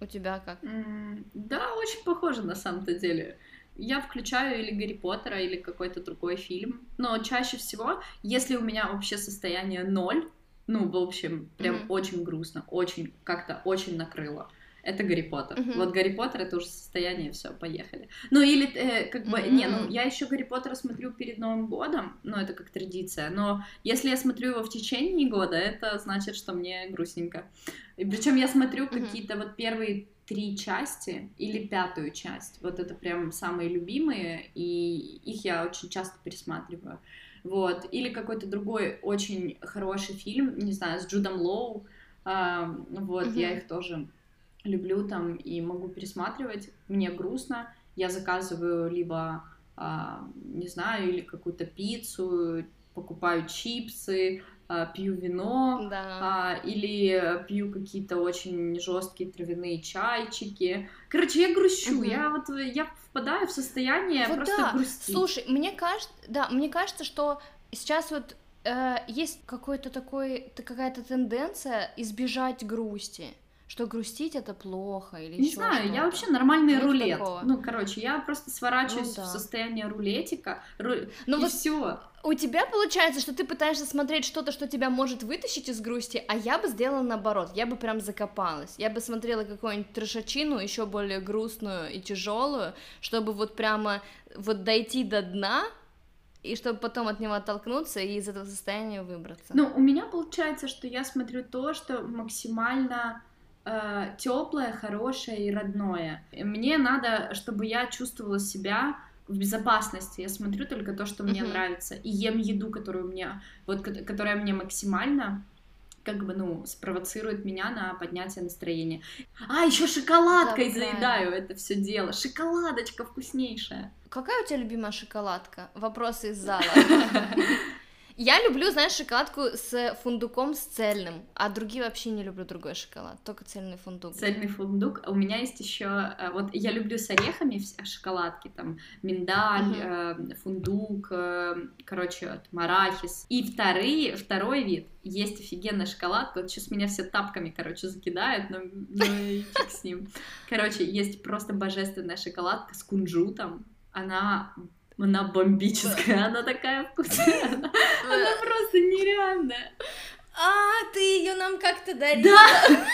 S2: У тебя как?
S3: Mm, да, очень похоже на самом-то деле. Я включаю или Гарри Поттера, или какой-то другой фильм. Но чаще всего, если у меня вообще состояние ноль, ну, в общем, прям mm-hmm. очень грустно, очень, как-то очень накрыло, это Гарри Поттер. Uh-huh. Вот Гарри Поттер это уже состояние, все, поехали. Ну или э, как бы, uh-huh. не, ну я еще Гарри Поттера смотрю перед Новым годом, ну это как традиция, но если я смотрю его в течение года, это значит, что мне грустненько. Причем я смотрю uh-huh. какие-то вот первые три части или пятую часть, вот это прям самые любимые, и их я очень часто пересматриваю. Вот, или какой-то другой очень хороший фильм, не знаю, с Джудом Лоу, а, вот, uh-huh. я их тоже люблю там и могу пересматривать. Мне грустно, я заказываю либо, а, не знаю, или какую-то пиццу, покупаю чипсы, а, пью вино,
S2: Да.
S3: а, или пью какие-то очень жесткие травяные чайчики. Короче, я грущу,
S2: Мгм.
S3: я вот я впадаю в состояние
S2: Вот
S3: просто
S2: да.
S3: грусти.
S2: Слушай, мне кажется, да, мне кажется, что сейчас вот э, есть какой-то такой, какая-то тенденция избежать грусти, что грустить это плохо или
S3: Не знаю,
S2: что-то.
S3: я вообще нормальный
S2: Нет
S3: рулет.
S2: такого?
S3: Ну, короче, я просто сворачиваюсь
S2: Ну да.
S3: в состояние рулетика, ру-
S2: Ну
S3: и
S2: вот
S3: все.
S2: У тебя получается, что ты пытаешься смотреть что-то, что тебя может вытащить из грусти, а я бы сделала наоборот, я бы прям закопалась, я бы смотрела какую-нибудь трешачину, еще более грустную и тяжелую, чтобы вот прямо вот дойти до дна, и чтобы потом от него оттолкнуться и из этого состояния выбраться.
S3: Ну, у меня получается, что я смотрю то, что максимально теплое, хорошее и родное. Мне надо, чтобы я чувствовала себя в безопасности. Я смотрю только то, что мне нравится, и ем еду, которую мне, вот, ко- которая мне максимально как бы, ну, спровоцирует меня на поднятие настроения. А, еще шоколадкой
S2: правильно.
S3: заедаю это все дело. Шоколадочка вкуснейшая.
S2: Какая у тебя любимая шоколадка? Вопросы из зала. Я люблю, знаешь, шоколадку с фундуком с цельным, а другие вообще не люблю другой шоколад, только цельный фундук.
S3: Цельный фундук. А У меня есть еще, вот я люблю с орехами вс- шоколадки, там миндаль, э, фундук, э, короче, вот, марахис. И вторые, второй вид есть офигенная шоколадка. Вот сейчас меня все тапками, короче, закидают, но ну с ним. Короче, есть просто божественная шоколадка с кунжутом. Она она бомбическая, она такая вкусная, она, она просто нереальная.
S2: А, ты ее нам как-то дарила.
S3: Да,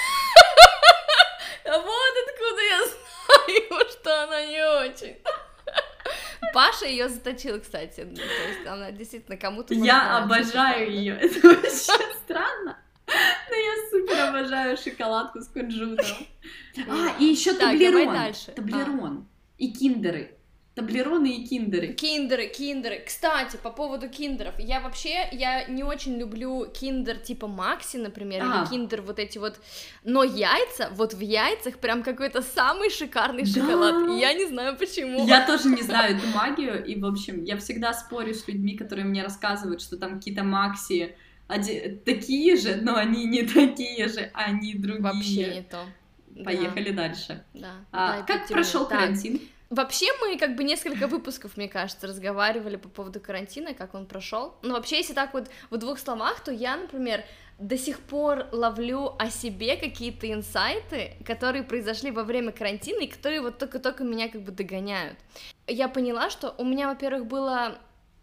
S2: вот откуда я знаю, что она не очень. Паша ее заточил, кстати. Ну, То есть она действительно кому-то.
S3: Я обожаю ее. Это вообще странно. Но я супер обожаю шоколадку с кунжутом. А, и еще таблерон.
S2: А.
S3: Таблерон. И киндеры. Таблероны и киндеры.
S2: Киндеры, киндеры. Кстати, по поводу киндеров, я вообще, я не очень люблю киндер типа Макси, например,
S3: А.
S2: или киндер вот эти вот, но яйца, вот в яйцах прям какой-то самый шикарный
S3: Да.
S2: шоколад, я не знаю почему.
S3: Я тоже не знаю эту магию, и, в общем, я всегда спорю с людьми, которые мне рассказывают, что там какие-то Макси оде- такие же, но они не такие же, они другие.
S2: Вообще не то. Да,
S3: Поехали дальше.
S2: Да,
S3: А,
S2: да,
S3: как прошел карантин?
S2: Вообще мы как бы несколько выпусков, мне кажется, разговаривали по поводу карантина, как он прошел. Но вообще, если так вот в двух словах, то я, например, до сих пор ловлю о себе какие-то инсайты, которые произошли во время карантина и которые вот только-только меня как бы догоняют. Я поняла, что у меня, во-первых, было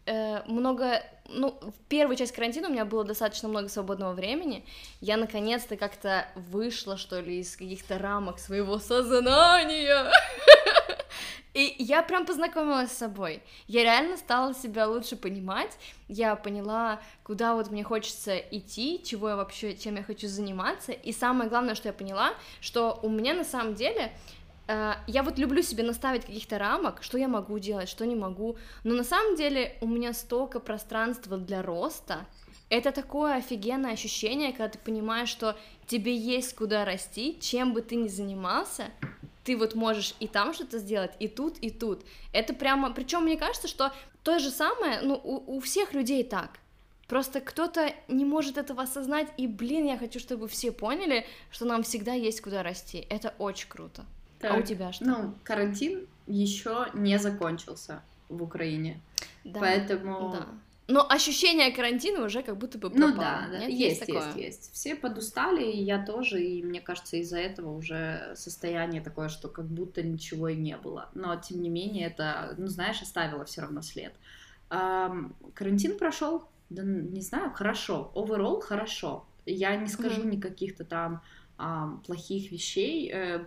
S2: э, много, ну, в первую часть карантина у меня было достаточно много свободного времени. Я наконец-то как-то вышла, что ли, из каких-то рамок своего сознания. И я прям познакомилась с собой. Я реально стала себя лучше понимать. Я поняла, куда вот мне хочется идти, чего я вообще, чем я хочу заниматься. И самое главное, что я поняла, что у меня на самом деле я вот люблю себе наставить каких-то рамок, что я могу делать, что не могу. Но на самом деле у меня столько пространства для роста. Это такое офигенное ощущение, когда ты понимаешь, что тебе есть куда расти, чем бы ты ни занимался, ты вот можешь и там что-то сделать, и тут, и тут. Это прямо, причем мне кажется, что то же самое, ну, у, у всех людей так. Просто кто-то не может этого осознать, и, блин, я хочу, чтобы все поняли, что нам всегда есть куда расти. Это очень круто. А у
S3: Так,
S2: тебя что?
S3: Ну, карантин еще не закончился в Украине,
S2: да,
S3: поэтому...
S2: да. Но ощущение карантина уже как будто бы
S3: Ну
S2: пропало.
S3: да, да,
S2: Нет,
S3: есть,
S2: такое?
S3: есть, есть. Все подустали, и я тоже, и мне кажется, из-за этого уже состояние такое, что как будто ничего и не было. Но тем не менее, это, ну знаешь, оставило все равно след. Ам, карантин прошел, да не знаю, хорошо. Overall хорошо. Я не скажу
S2: Мгм.
S3: никаких-то там ам, плохих вещей. Э,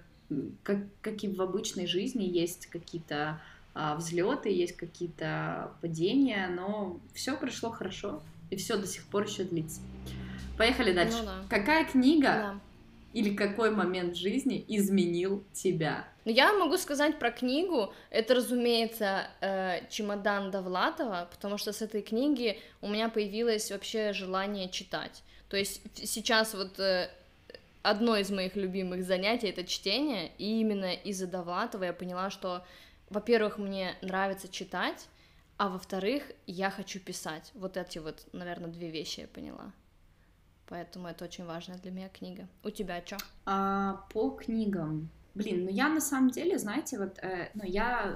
S3: как, как и в обычной жизни есть какие-то взлеты, есть какие-то падения, но все прошло хорошо, и все до сих пор еще длится. Поехали дальше.
S2: Ну да.
S3: Какая книга
S2: Да.
S3: или какой момент жизни изменил тебя?
S2: Ну, Я могу сказать про книгу. Это, разумеется, э, чемодан Довлатова, потому что с этой книги у меня появилось вообще желание читать. То есть сейчас вот э, одно из моих любимых занятий это чтение, и именно из-за Довлатова я поняла, что, во-первых, мне нравится читать, а во-вторых, я хочу писать. Вот эти вот, наверное, две вещи я поняла. Поэтому это очень важная для меня книга. У тебя что?
S3: А, по книгам. Блин, ну я на самом деле, знаете, вот, э, ну я,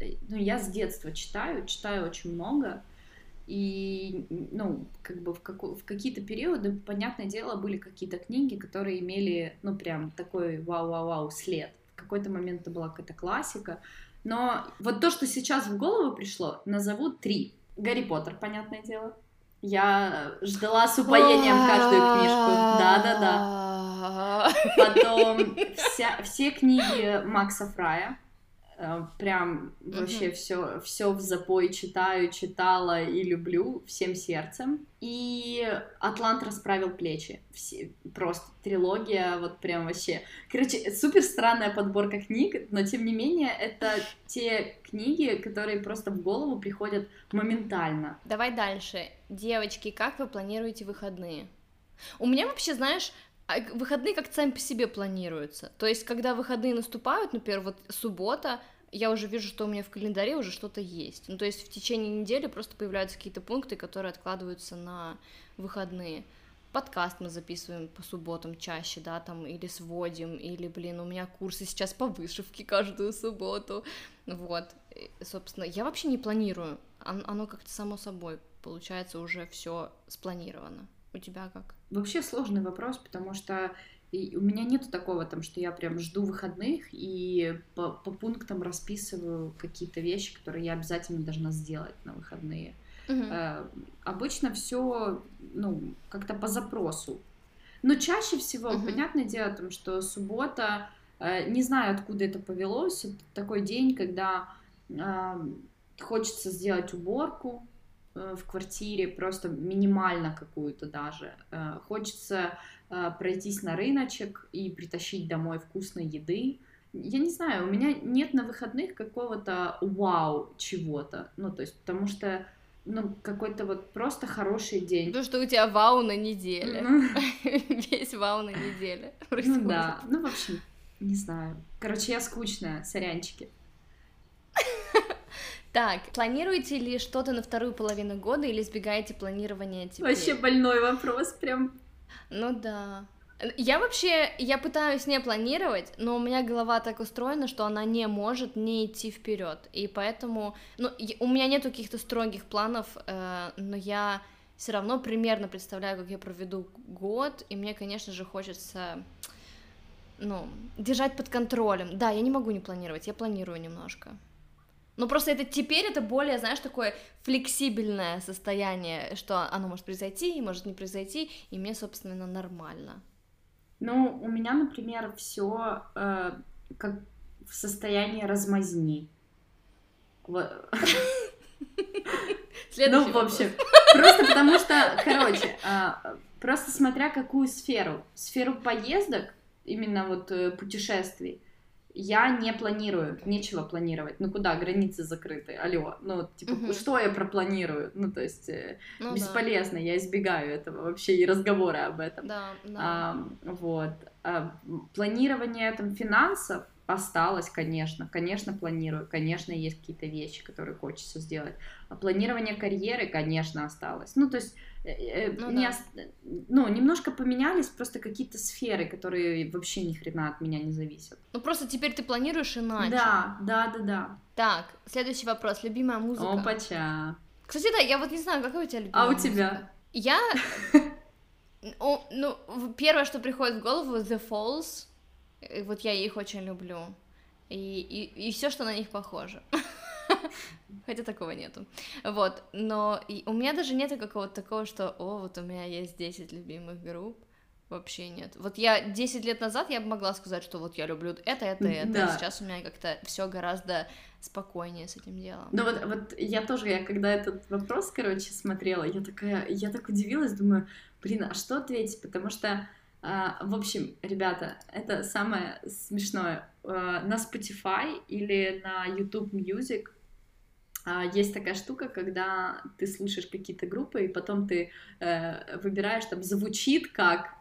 S3: э, ну я с детства читаю, читаю очень много, и, ну, как бы в, как, в какие-то периоды, понятное дело, были какие-то книги, которые имели, ну, прям такой вау-вау-вау след. В какой-то момент это была какая-то классика. Но вот то, что сейчас в голову пришло, назову три. Гарри Поттер, понятное дело. Я ждала с упоением каждую книжку. Да-да-да. Потом вся, все книги Макса Фрая. Э, прям вообще все, все в запой читаю, читала и люблю всем сердцем. И Атлант расправил плечи. Все, просто трилогия, вот прям вообще. Короче, супер странная подборка книг, но тем не менее, это те книги, которые просто в голову приходят моментально.
S2: Давай дальше. Девочки, как вы планируете выходные? У меня вообще, знаешь, а выходные как-то сами по себе планируются. То есть, когда выходные наступают, например, вот суббота, я уже вижу, что у меня в календаре уже что-то есть. Ну, то есть в течение недели просто появляются какие-то пункты, которые откладываются на выходные. Подкаст мы записываем по субботам чаще, да, там, или сводим, или, блин, у меня курсы сейчас по вышивке каждую субботу, вот. И, собственно, я вообще не планирую, оно как-то само собой, получается, уже все спланировано. У тебя как?
S3: Вообще сложный вопрос, потому что и у меня нет такого, там, что я прям жду выходных и по, по пунктам расписываю какие-то вещи, которые я обязательно должна сделать на выходные. Э, обычно все, ну, как-то по запросу. Но чаще всего, uh-huh. понятное дело, там, что суббота, э, не знаю, откуда это повелось, это такой день, когда э, хочется сделать уборку, в квартире, просто минимально какую-то даже. Э, хочется э, пройтись на рыночек и притащить домой вкусной еды. Я не знаю, у меня нет на выходных какого-то вау чего-то. Ну, то есть, потому что ну, какой-то вот просто хороший день.
S2: То, что у тебя вау на неделе. Весь вау на неделе
S3: Ну да, ну, в общем, не знаю. Короче, я скучная, сорянчики.
S2: Так, планируете ли что-то на вторую половину года или избегаете планирования теперь?
S3: Вообще больной вопрос, прям.
S2: Ну да. Я вообще, я пытаюсь не планировать, но у меня голова так устроена, что она не может не идти вперед, и поэтому, ну, у меня нет каких-то строгих планов, э, но я все равно примерно представляю, как я проведу год, и мне, конечно же, хочется, ну, держать под контролем. Да, я не могу не планировать, я планирую немножко. Ну, просто это теперь это более, знаешь, такое флексибельное состояние, что оно может произойти, может не произойти, и мне, собственно, нормально.
S3: Ну, у меня, например, все э, как в состоянии размазни. Ну, в общем, просто потому что, короче, а, просто смотря какую сферу. Сферу поездок, именно вот э, путешествий, я не планирую, нечего планировать. Ну куда, границы закрыты, алло. Ну, типа, угу. что я пропланирую? Ну, то есть, э, ну, бесполезно, да. я избегаю этого вообще и разговора об этом.
S2: Да, да.
S3: А, вот. А, планирование там финансов, осталось, конечно, конечно, планирую, конечно, есть какие-то вещи, которые хочется сделать. А планирование карьеры, конечно, осталось. Ну, то есть, ну, не да. ост... ну, немножко поменялись просто какие-то сферы, которые вообще ни хрена от меня не зависят.
S2: Ну, просто теперь ты планируешь иначе.
S3: Да, да, да, да.
S2: Так, следующий вопрос. Любимая музыка?
S3: Опача.
S2: Кстати, да, я вот не знаю, какая у тебя любимая
S3: А у
S2: музыка?
S3: тебя?
S2: Я... Ну, первое, что приходит в голову, The Falls и вот я их очень люблю. И, и, и все, что на них похоже. Хотя такого нету. Вот, но у меня даже нет какого-то такого, что, о, вот у меня есть 10 любимых групп. Вообще нет. Вот я 10 лет назад я бы могла сказать, что вот я люблю это, это, это. Да. Сейчас у меня как-то все гораздо спокойнее с этим делом.
S3: Ну вот, вот я тоже, я когда этот вопрос, короче, смотрела, я такая, я так удивилась, думаю, блин, а что ответить? Потому что а, в общем, ребята, это самое смешное. А, на Spotify или на YouTube Music есть такая штука, когда ты слушаешь какие-то группы, и потом ты э, выбираешь, там, звучит как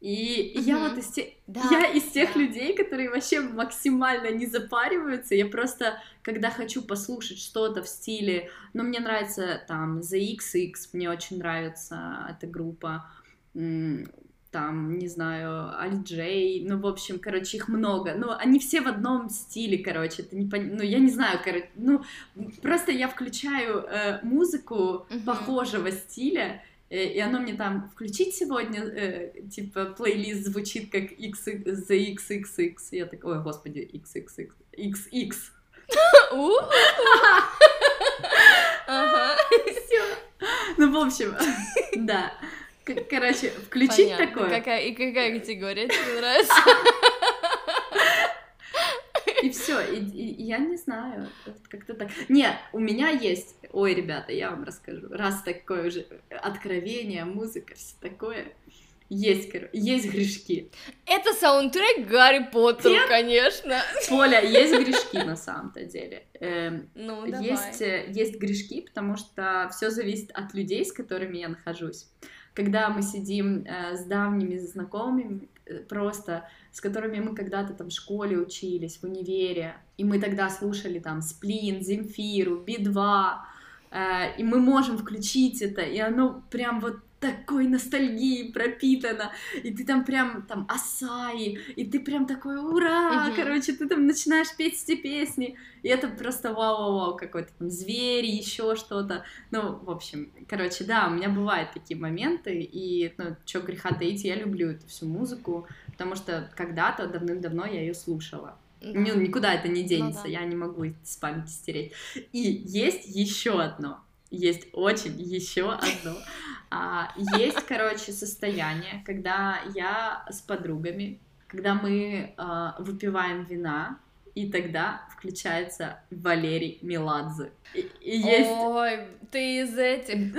S3: И я
S2: Мгм.
S3: вот из тех,
S2: Да,
S3: я из тех
S2: да.
S3: людей, которые вообще максимально не запариваются. Я просто, когда хочу послушать что-то в стиле, ну, мне нравится там The XX, мне очень нравится эта группа, там, не знаю, Аль-Джей, ну, в общем, короче, их много, ну, они все в одном стиле, короче, это не пон- ну, я не знаю, короче, ну, просто я включаю э, музыку
S2: Мгм.
S3: похожего стиля, э, и оно мне там включить сегодня, э, типа, плейлист звучит как X, The XXX, я такой, ой, господи, XXX, XX.
S2: Ага.
S3: ну, в общем, да, короче, включить
S2: Понятно.
S3: такое,
S2: Какая, и какая категория тебе нравится?
S3: И все, и, и- я не знаю, как-то так. Нет, у меня есть, ой, ребята, я вам расскажу, раз такое уже откровение, музыка, все такое, есть, коро- есть грешки.
S2: Это саундтрек Гарри Поттеру,
S3: Нет.
S2: конечно.
S3: Поля, есть грешки на самом-то деле. Эм,
S2: Ну, давай.
S3: есть, э, есть грешки, потому что все зависит от людей, с которыми я нахожусь. Когда мы сидим э, с давними знакомыми, э, просто с которыми мы когда-то там в школе учились, в универе, и мы тогда слушали там Сплин, Земфиру, Би-2, э, и мы можем включить это, и оно прям вот такой ностальгией пропитано, и ты там прям там Асаи, и ты прям такой ура,
S2: Мгм.
S3: короче, ты там начинаешь петь эти песни, и это просто вау-вау-вау, какой-то там зверь, еще что-то, ну, в общем, короче, да, у меня бывают такие моменты, и, ну, чё греха таить, я люблю эту всю музыку, потому что когда-то, давным-давно я ее слушала. Ну, никуда это не денется,
S2: да.
S3: я не могу с памяти стереть. И есть еще одно, есть очень еще одно. А, есть, короче, состояние, когда я с подругами, когда мы а, выпиваем вина, и тогда включается Валерий Меладзе. И, и есть,
S2: Ой, ты из этих.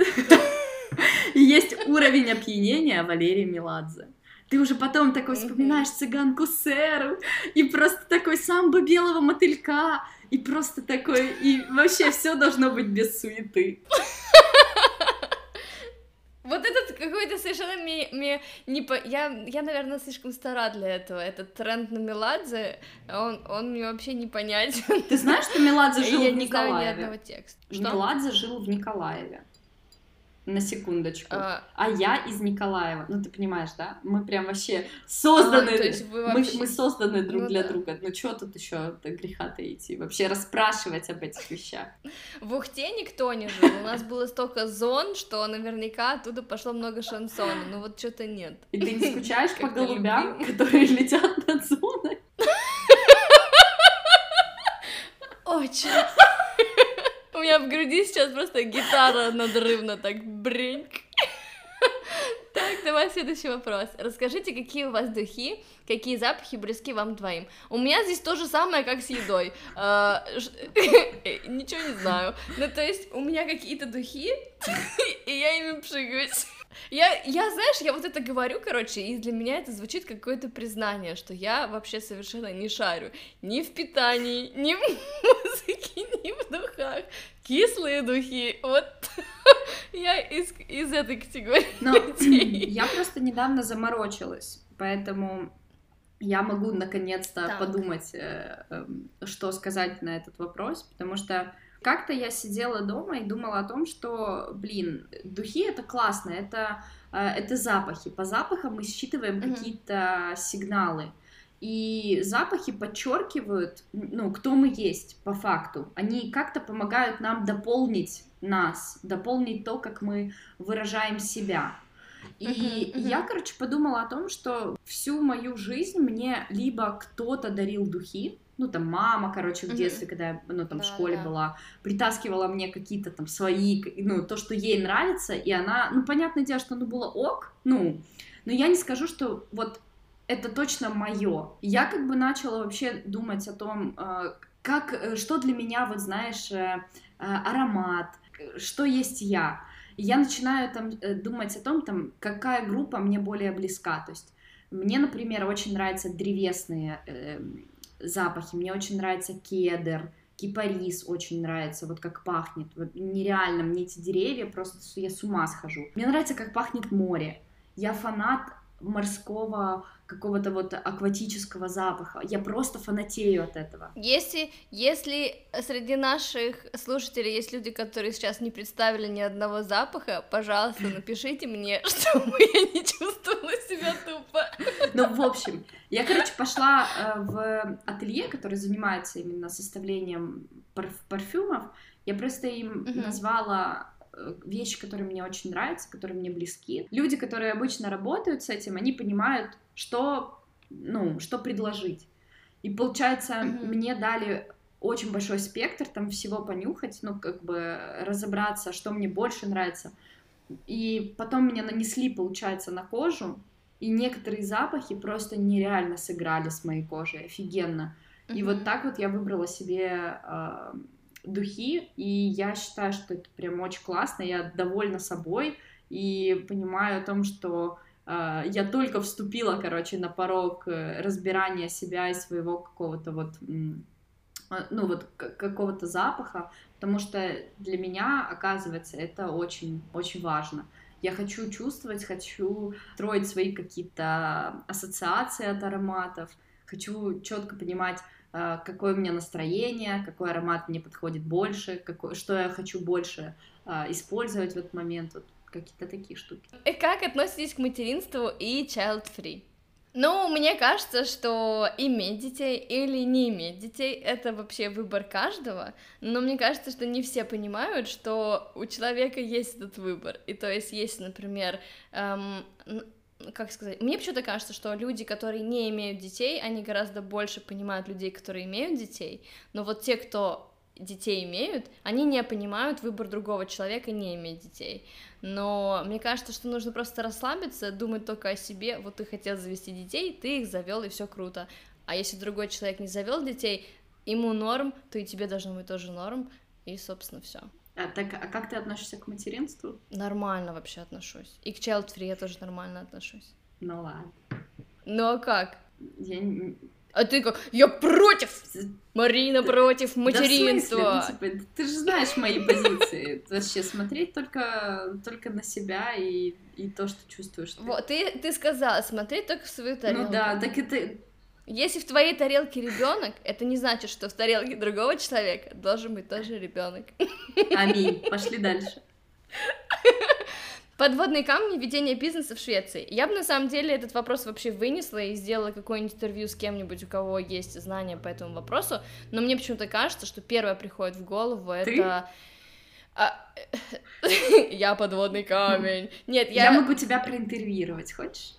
S3: есть уровень опьянения Валерия Меладзе. Ты уже потом такой вспоминаешь цыганку Сэру, и просто такой самбо белого мотылька, и просто такой, и вообще все должно быть без суеты.
S2: Вот этот какой-то совершенно мне, мне не по... я, я, наверное, слишком стара для этого. Этот тренд на Меладзе, он, он мне вообще не понятен.
S3: Ты знаешь, что Меладзе жил
S2: я
S3: в
S2: не знаю ни
S3: Николаеве?
S2: одного текста. Что?
S3: Меладзе жил в Николаеве. На секундочку.
S2: А,
S3: А я из Николаева. Ну, ты понимаешь, да? Мы прям вообще созданы.
S2: а, то есть вы
S3: мы,
S2: вообще...
S3: мы созданы друг
S2: Ну
S3: для
S2: да.
S3: друга. Ну, что тут еще греха-то идти? Вообще расспрашивать об этих вещах.
S2: В Ухте никто не жил. У нас было столько зон, что наверняка оттуда пошло много шансона. Но вот что-то нет.
S3: И ты не скучаешь по голубям, которые летят над зоной?
S2: Очень. У меня в груди сейчас просто гитара надрывно так бреньк. Так, давай следующий вопрос. Расскажите, какие у вас духи, какие запахи близки вам двоим. У меня здесь то же самое, как с едой. А, ш- Ничего не знаю. Ну, то есть, у меня какие-то духи, и я ими пшикаюсь. Я, я, знаешь, я вот это говорю, короче, и для меня это звучит как какое-то признание, что я вообще совершенно не шарю ни в питании, ни в музыке, ни в духах. Кислые духи, вот я из, из этой категории.
S3: Но
S2: людей.
S3: я просто недавно заморочилась, поэтому я могу наконец-то
S2: Так.
S3: подумать, э, эм, что сказать на этот вопрос, потому что как-то я сидела дома и думала о том, что, блин, духи это классно, это, э, это запахи. По запахам мы считываем
S2: Мгм.
S3: какие-то сигналы. И запахи подчеркивают, ну, кто мы есть по факту. Они как-то помогают нам дополнить нас, дополнить то, как мы выражаем себя. И
S2: Мгм, мгм.
S3: я, короче, подумала о том, что всю мою жизнь мне либо кто-то дарил духи, ну, там, мама, короче, в детстве, когда я, ну, там, в
S2: Да,
S3: школе
S2: да.
S3: была, притаскивала мне какие-то там свои, ну, то, что ей нравится, и она, ну, понятное дело, что оно было ок, ну, но я не скажу, что вот это точно мое. Я как бы начала вообще думать о том, э, как, э, что для меня, вот знаешь, э, э, аромат, что есть я. И я начинаю там э, думать о том, там, какая группа мне более близка. То есть мне, например, очень нравятся древесные э, запахи, мне очень нравится кедр, кипарис очень нравится, вот как пахнет. Вот нереально, мне эти деревья, просто я с ума схожу. Мне нравится, как пахнет море. Я фанат морского какого-то вот акватического запаха. Я просто фанатею от этого.
S2: Если, если среди наших слушателей есть люди, которые сейчас не представили ни одного запаха, пожалуйста, напишите мне, чтобы я не чувствовала себя тупо.
S3: Ну, в общем, я, короче, пошла э, в ателье, который занимается именно составлением парф- парфюмов. Я просто им назвала вещи, которые мне очень нравятся, которые мне близки. Люди, которые обычно работают с этим, они понимают, что, ну, что предложить. И получается,
S2: Мгм.
S3: мне дали очень большой спектр там всего понюхать, ну, как бы разобраться, что мне больше нравится. И потом меня нанесли, получается, на кожу, и некоторые запахи просто нереально сыграли с моей кожей, офигенно. И вот так вот я выбрала себе э, духи, и я считаю, что это прям очень классно, я довольна собой и понимаю о том, что э, я только вступила, короче, на порог э, разбирания себя и своего какого-то вот, э, ну вот какого-то запаха, потому что для меня, оказывается, это очень, очень важно. Я хочу чувствовать, хочу строить свои какие-то ассоциации от ароматов, хочу четко понимать, какое у меня настроение, какой аромат мне подходит больше, какой, что я хочу больше э, использовать в этот момент, вот какие-то такие штуки.
S2: И Как относитесь к материнству и child-free? Ну, мне кажется, что иметь детей или не иметь детей — это вообще выбор каждого, но мне кажется, что не все понимают, что у человека есть этот выбор. И то есть есть, например, эм, как сказать, мне почему-то кажется, что люди, которые не имеют детей, они гораздо больше понимают людей, которые имеют детей, но вот те, кто детей имеют, они не понимают выбор другого человека не иметь детей. Но мне кажется, что нужно просто расслабиться, думать только о себе. Вот ты хотел завести детей, ты их завел, и все круто. А если другой человек не завел детей, ему норм, то и тебе должно быть тоже норм. И, собственно, все.
S3: А, так, а как ты относишься к материнству?
S2: Нормально вообще отношусь. И к child free я тоже нормально отношусь.
S3: Ну ладно.
S2: Ну а как?
S3: Я не-
S2: А ты как? Я против! Марина против
S3: Да в смысле?
S2: материнства!
S3: Ну, типа, ты же знаешь мои позиции. Вообще смотреть только, только на себя и, и то, что чувствуешь. ты.
S2: Вот, ты, ты сказала, смотреть только в свою тарелку.
S3: Ну да, так это...
S2: Если в твоей тарелке ребенок, это не значит, что в тарелке другого человека должен быть тоже ребенок.
S3: Аминь. Пошли дальше.
S2: Подводные камни ведения бизнеса в Швеции. Я бы на самом деле этот вопрос вообще вынесла и сделала какое-нибудь интервью с кем-нибудь, у кого есть знания по этому вопросу, но мне почему-то кажется, что первое приходит в голову
S3: Ты?
S2: это... А, Я подводный камень. Нет,
S3: Я...
S2: я...
S3: могу тебя проинтервьюировать, хочешь?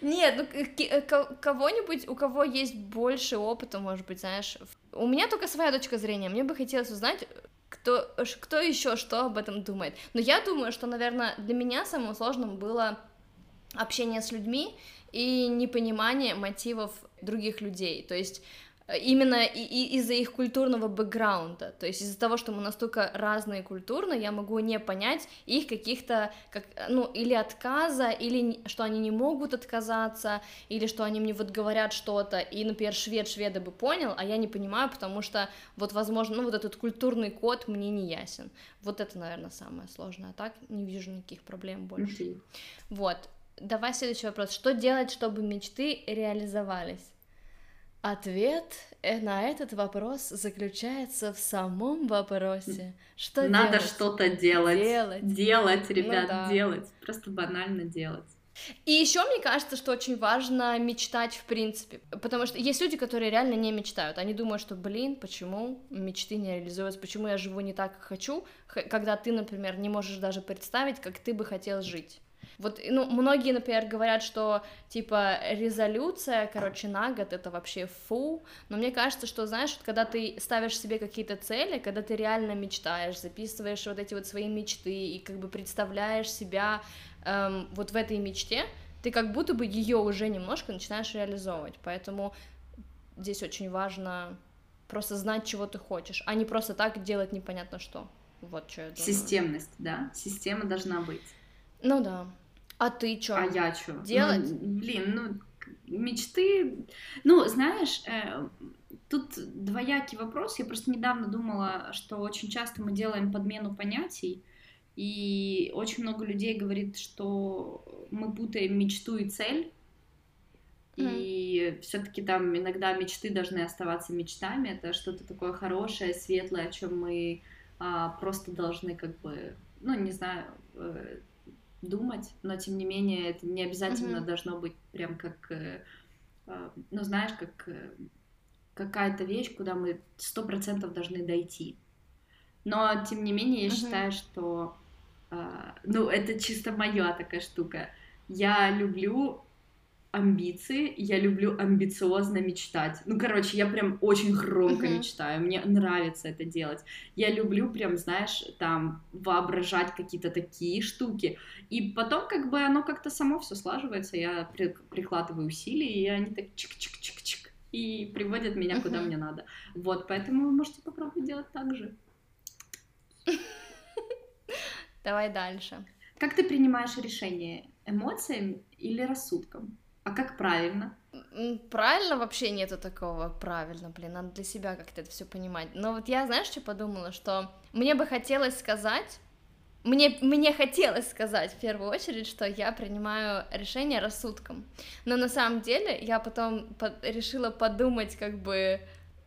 S2: Нет, ну ко- кого-нибудь, у кого есть больше опыта, может быть, знаешь. У меня только своя точка зрения. Мне бы хотелось узнать, кто, ш- кто еще что об этом думает. Но я думаю, что, наверное, для меня самым сложным было общение с людьми и непонимание мотивов других людей. То есть э, именно и- и из-за их культурного бэкграунда, то есть из-за того, что мы настолько разные культурно, я могу не понять их каких-то, как, ну, или отказа, или что они не могут отказаться, или что они мне вот говорят что-то, и, например, швед шведа бы понял, а я не понимаю, потому что вот, возможно, ну, вот этот культурный код мне не ясен. Вот это, наверное, самое сложное, а так не вижу никаких проблем больше.
S3: Окей.
S2: Вот. Давай следующий вопрос. Что делать, чтобы мечты реализовались? Ответ э, на этот вопрос заключается в самом вопросе. Что
S3: Надо
S2: делать?
S3: что-то делать.
S2: Делать. Ну
S3: Делать, ребят,
S2: да.
S3: делать. Просто банально делать.
S2: И еще мне кажется, что очень важно мечтать в принципе, потому что есть люди, которые реально не мечтают, они думают, что, блин, почему мечты не реализуются, почему я живу не так, как хочу, когда ты, например, не можешь даже представить, как ты бы хотел жить. Вот, ну, многие, например, говорят, что, типа, резолюция, короче, на год это вообще фу, но мне кажется, что, знаешь, вот когда ты ставишь себе какие-то цели, когда ты реально мечтаешь, записываешь вот эти вот свои мечты и как бы представляешь себя эм, вот в этой мечте, ты как будто бы ее уже немножко начинаешь реализовывать, поэтому здесь очень важно просто знать, чего ты хочешь, а не просто так делать непонятно что. Вот что я думаю.
S3: Системность, да? Система должна быть.
S2: Ну да. А ты что?
S3: А я что?
S2: Делать?
S3: блин, ну, мечты... Ну, знаешь, э, тут двоякий вопрос. Я просто недавно думала, что очень часто мы делаем подмену понятий. И очень много людей говорит, что мы путаем мечту и цель. И все-таки там иногда мечты должны оставаться мечтами. Это что-то такое хорошее, светлое, о чем мы а, просто должны как бы, ну не знаю, э, думать, но тем не менее это не обязательно mm-hmm. должно быть прям как, э, э, ну знаешь, как э, какая-то вещь, куда мы сто процентов должны дойти. Но тем не менее я mm-hmm. считаю, что, э, ну это чисто моя такая штука. Я люблю амбиции, я люблю амбициозно мечтать. Ну, короче, я прям очень громко uh-huh. мечтаю, мне нравится это делать. Я люблю прям, знаешь, там воображать какие-то такие штуки. И потом как бы оно как-то само все слаживается, я при- прикладываю усилия, и они так чик-чик-чик-чик и приводят меня uh-huh. куда мне надо. Вот, поэтому вы можете попробовать делать так же.
S2: Давай дальше.
S3: Как ты принимаешь решение? Эмоциями или рассудком? А как правильно?
S2: Правильно вообще нету такого правильно, блин, надо для себя как-то это все понимать. Но вот я, знаешь, что подумала, что мне бы хотелось сказать, мне, мне хотелось сказать в первую очередь, что я принимаю решение рассудком. Но на самом деле я потом под, решила подумать как бы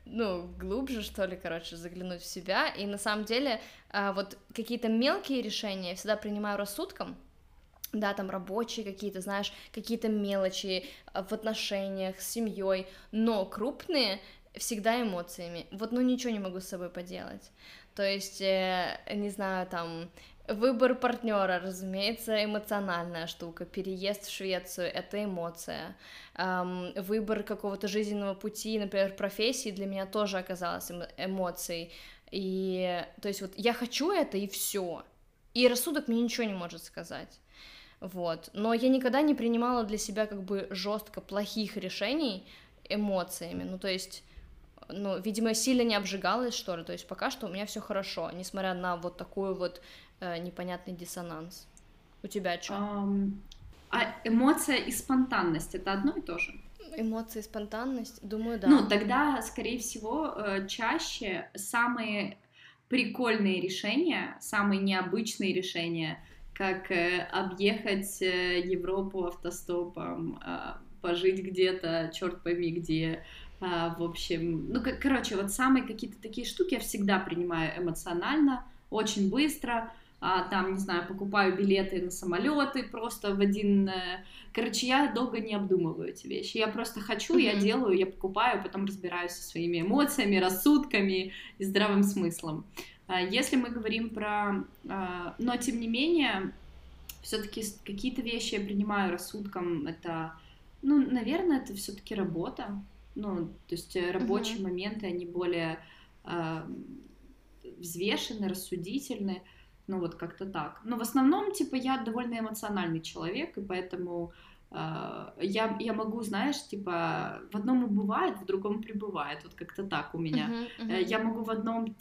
S2: ну, глубже, что ли, короче, заглянуть в себя. И на самом деле а, вот какие-то мелкие решения я всегда принимаю рассудком, да, там рабочие какие-то, знаешь, какие-то мелочи а, в отношениях с семьей, но крупные всегда эмоциями. Вот, ну ничего не могу с собой поделать. То есть, э, не знаю, там выбор партнера, разумеется, эмоциональная штука. Переезд в Швецию это эмоция. Эм, выбор какого-то жизненного пути, например, профессии для меня тоже оказалось эмо- эмоцией. И то есть вот я хочу это и все. И рассудок мне ничего не может сказать вот. Но я никогда не принимала для себя как бы жестко плохих решений эмоциями, ну, то есть, ну, видимо, сильно не обжигалась, что ли, то есть пока что у меня все хорошо, несмотря на вот такой вот э, непонятный диссонанс. У тебя что? Um,
S3: а эмоция и спонтанность это одно и то же?
S2: Эмоции и спонтанность, думаю, да.
S3: Ну, тогда, скорее всего, э, чаще самые прикольные решения, самые необычные решения как э, объехать э, Европу автостопом, э, пожить где-то, черт пойми где. Э, в общем, ну, как, короче, вот самые какие-то такие штуки я всегда принимаю эмоционально, очень быстро. А, там, не знаю, покупаю билеты на самолеты просто в один... Э, короче, я долго не обдумываю эти вещи. Я просто хочу, mm-hmm. я делаю, я покупаю, потом разбираюсь со своими эмоциями, рассудками и здравым смыслом. А, если мы говорим про... А, но, тем не менее, все-таки какие-то вещи я принимаю рассудком. Это, ну, наверное, это все-таки работа. Ну, то есть э, рабочие uh-huh. моменты, они более э, взвешены, рассудительны. Ну, вот как-то так. Но в основном, типа, я довольно эмоциональный человек, и поэтому я, я могу, знаешь, типа, в одном убывает, в другом прибывает. Вот как-то так у меня. Uh-huh, uh-huh. Я могу в одном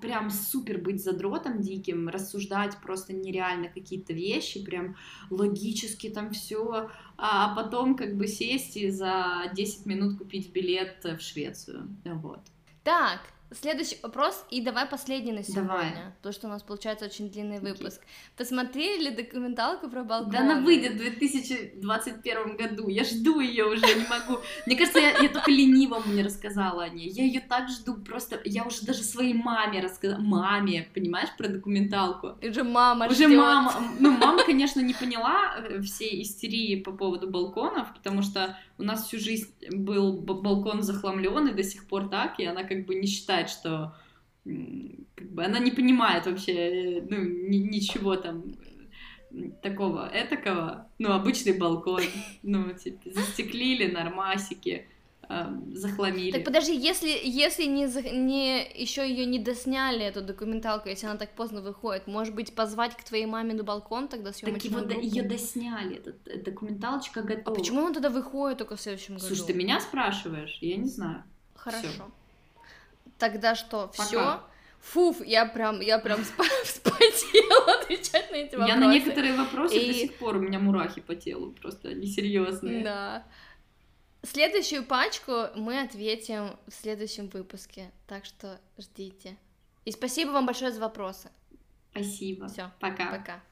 S3: прям супер быть задротом диким, рассуждать просто нереально какие-то вещи, прям логически там все, а потом как бы сесть и за 10 минут купить билет в Швецию. Вот.
S2: Так, Следующий вопрос, и давай последний на сегодня. Давай. То, что у нас получается очень длинный выпуск. Okay. Посмотрели документалку про балкон?
S3: Да она выйдет в 2021 году. Я жду ее уже, не могу. Мне кажется, я, я только ленивому не рассказала о ней. Я ее так жду, просто я уже даже своей маме рассказала. Маме, понимаешь, про документалку.
S2: И уже мама
S3: Уже ждёт. мама. Ну, мама, конечно, не поняла э, всей истерии по поводу балконов, потому что у нас всю жизнь был балкон захламлен, и до сих пор так, и она как бы не считает, что как бы она не понимает вообще ну, ничего там такого этакого, ну, обычный балкон, ну, типа, застеклили нормасики, э, захламили.
S2: Так подожди, если, если не, не еще ее не досняли, эту документалку, если она так поздно выходит, может быть, позвать к твоей маме на балкон тогда съемочную
S3: Так его ее досняли, эта э, документалочка готова.
S2: А почему он тогда выходит только в следующем году?
S3: Слушай, ты меня спрашиваешь? Я не знаю.
S2: Хорошо. Всё. Тогда что, все? Фуф, я прям, я прям вспотела отвечать на эти вопросы.
S3: Я на некоторые вопросы и... до сих пор у меня мурахи по телу, просто несерьезные.
S2: Да. Следующую пачку мы ответим в следующем выпуске, так что ждите. И спасибо вам большое за вопросы.
S3: Спасибо.
S2: Все.
S3: Пока.
S2: Пока.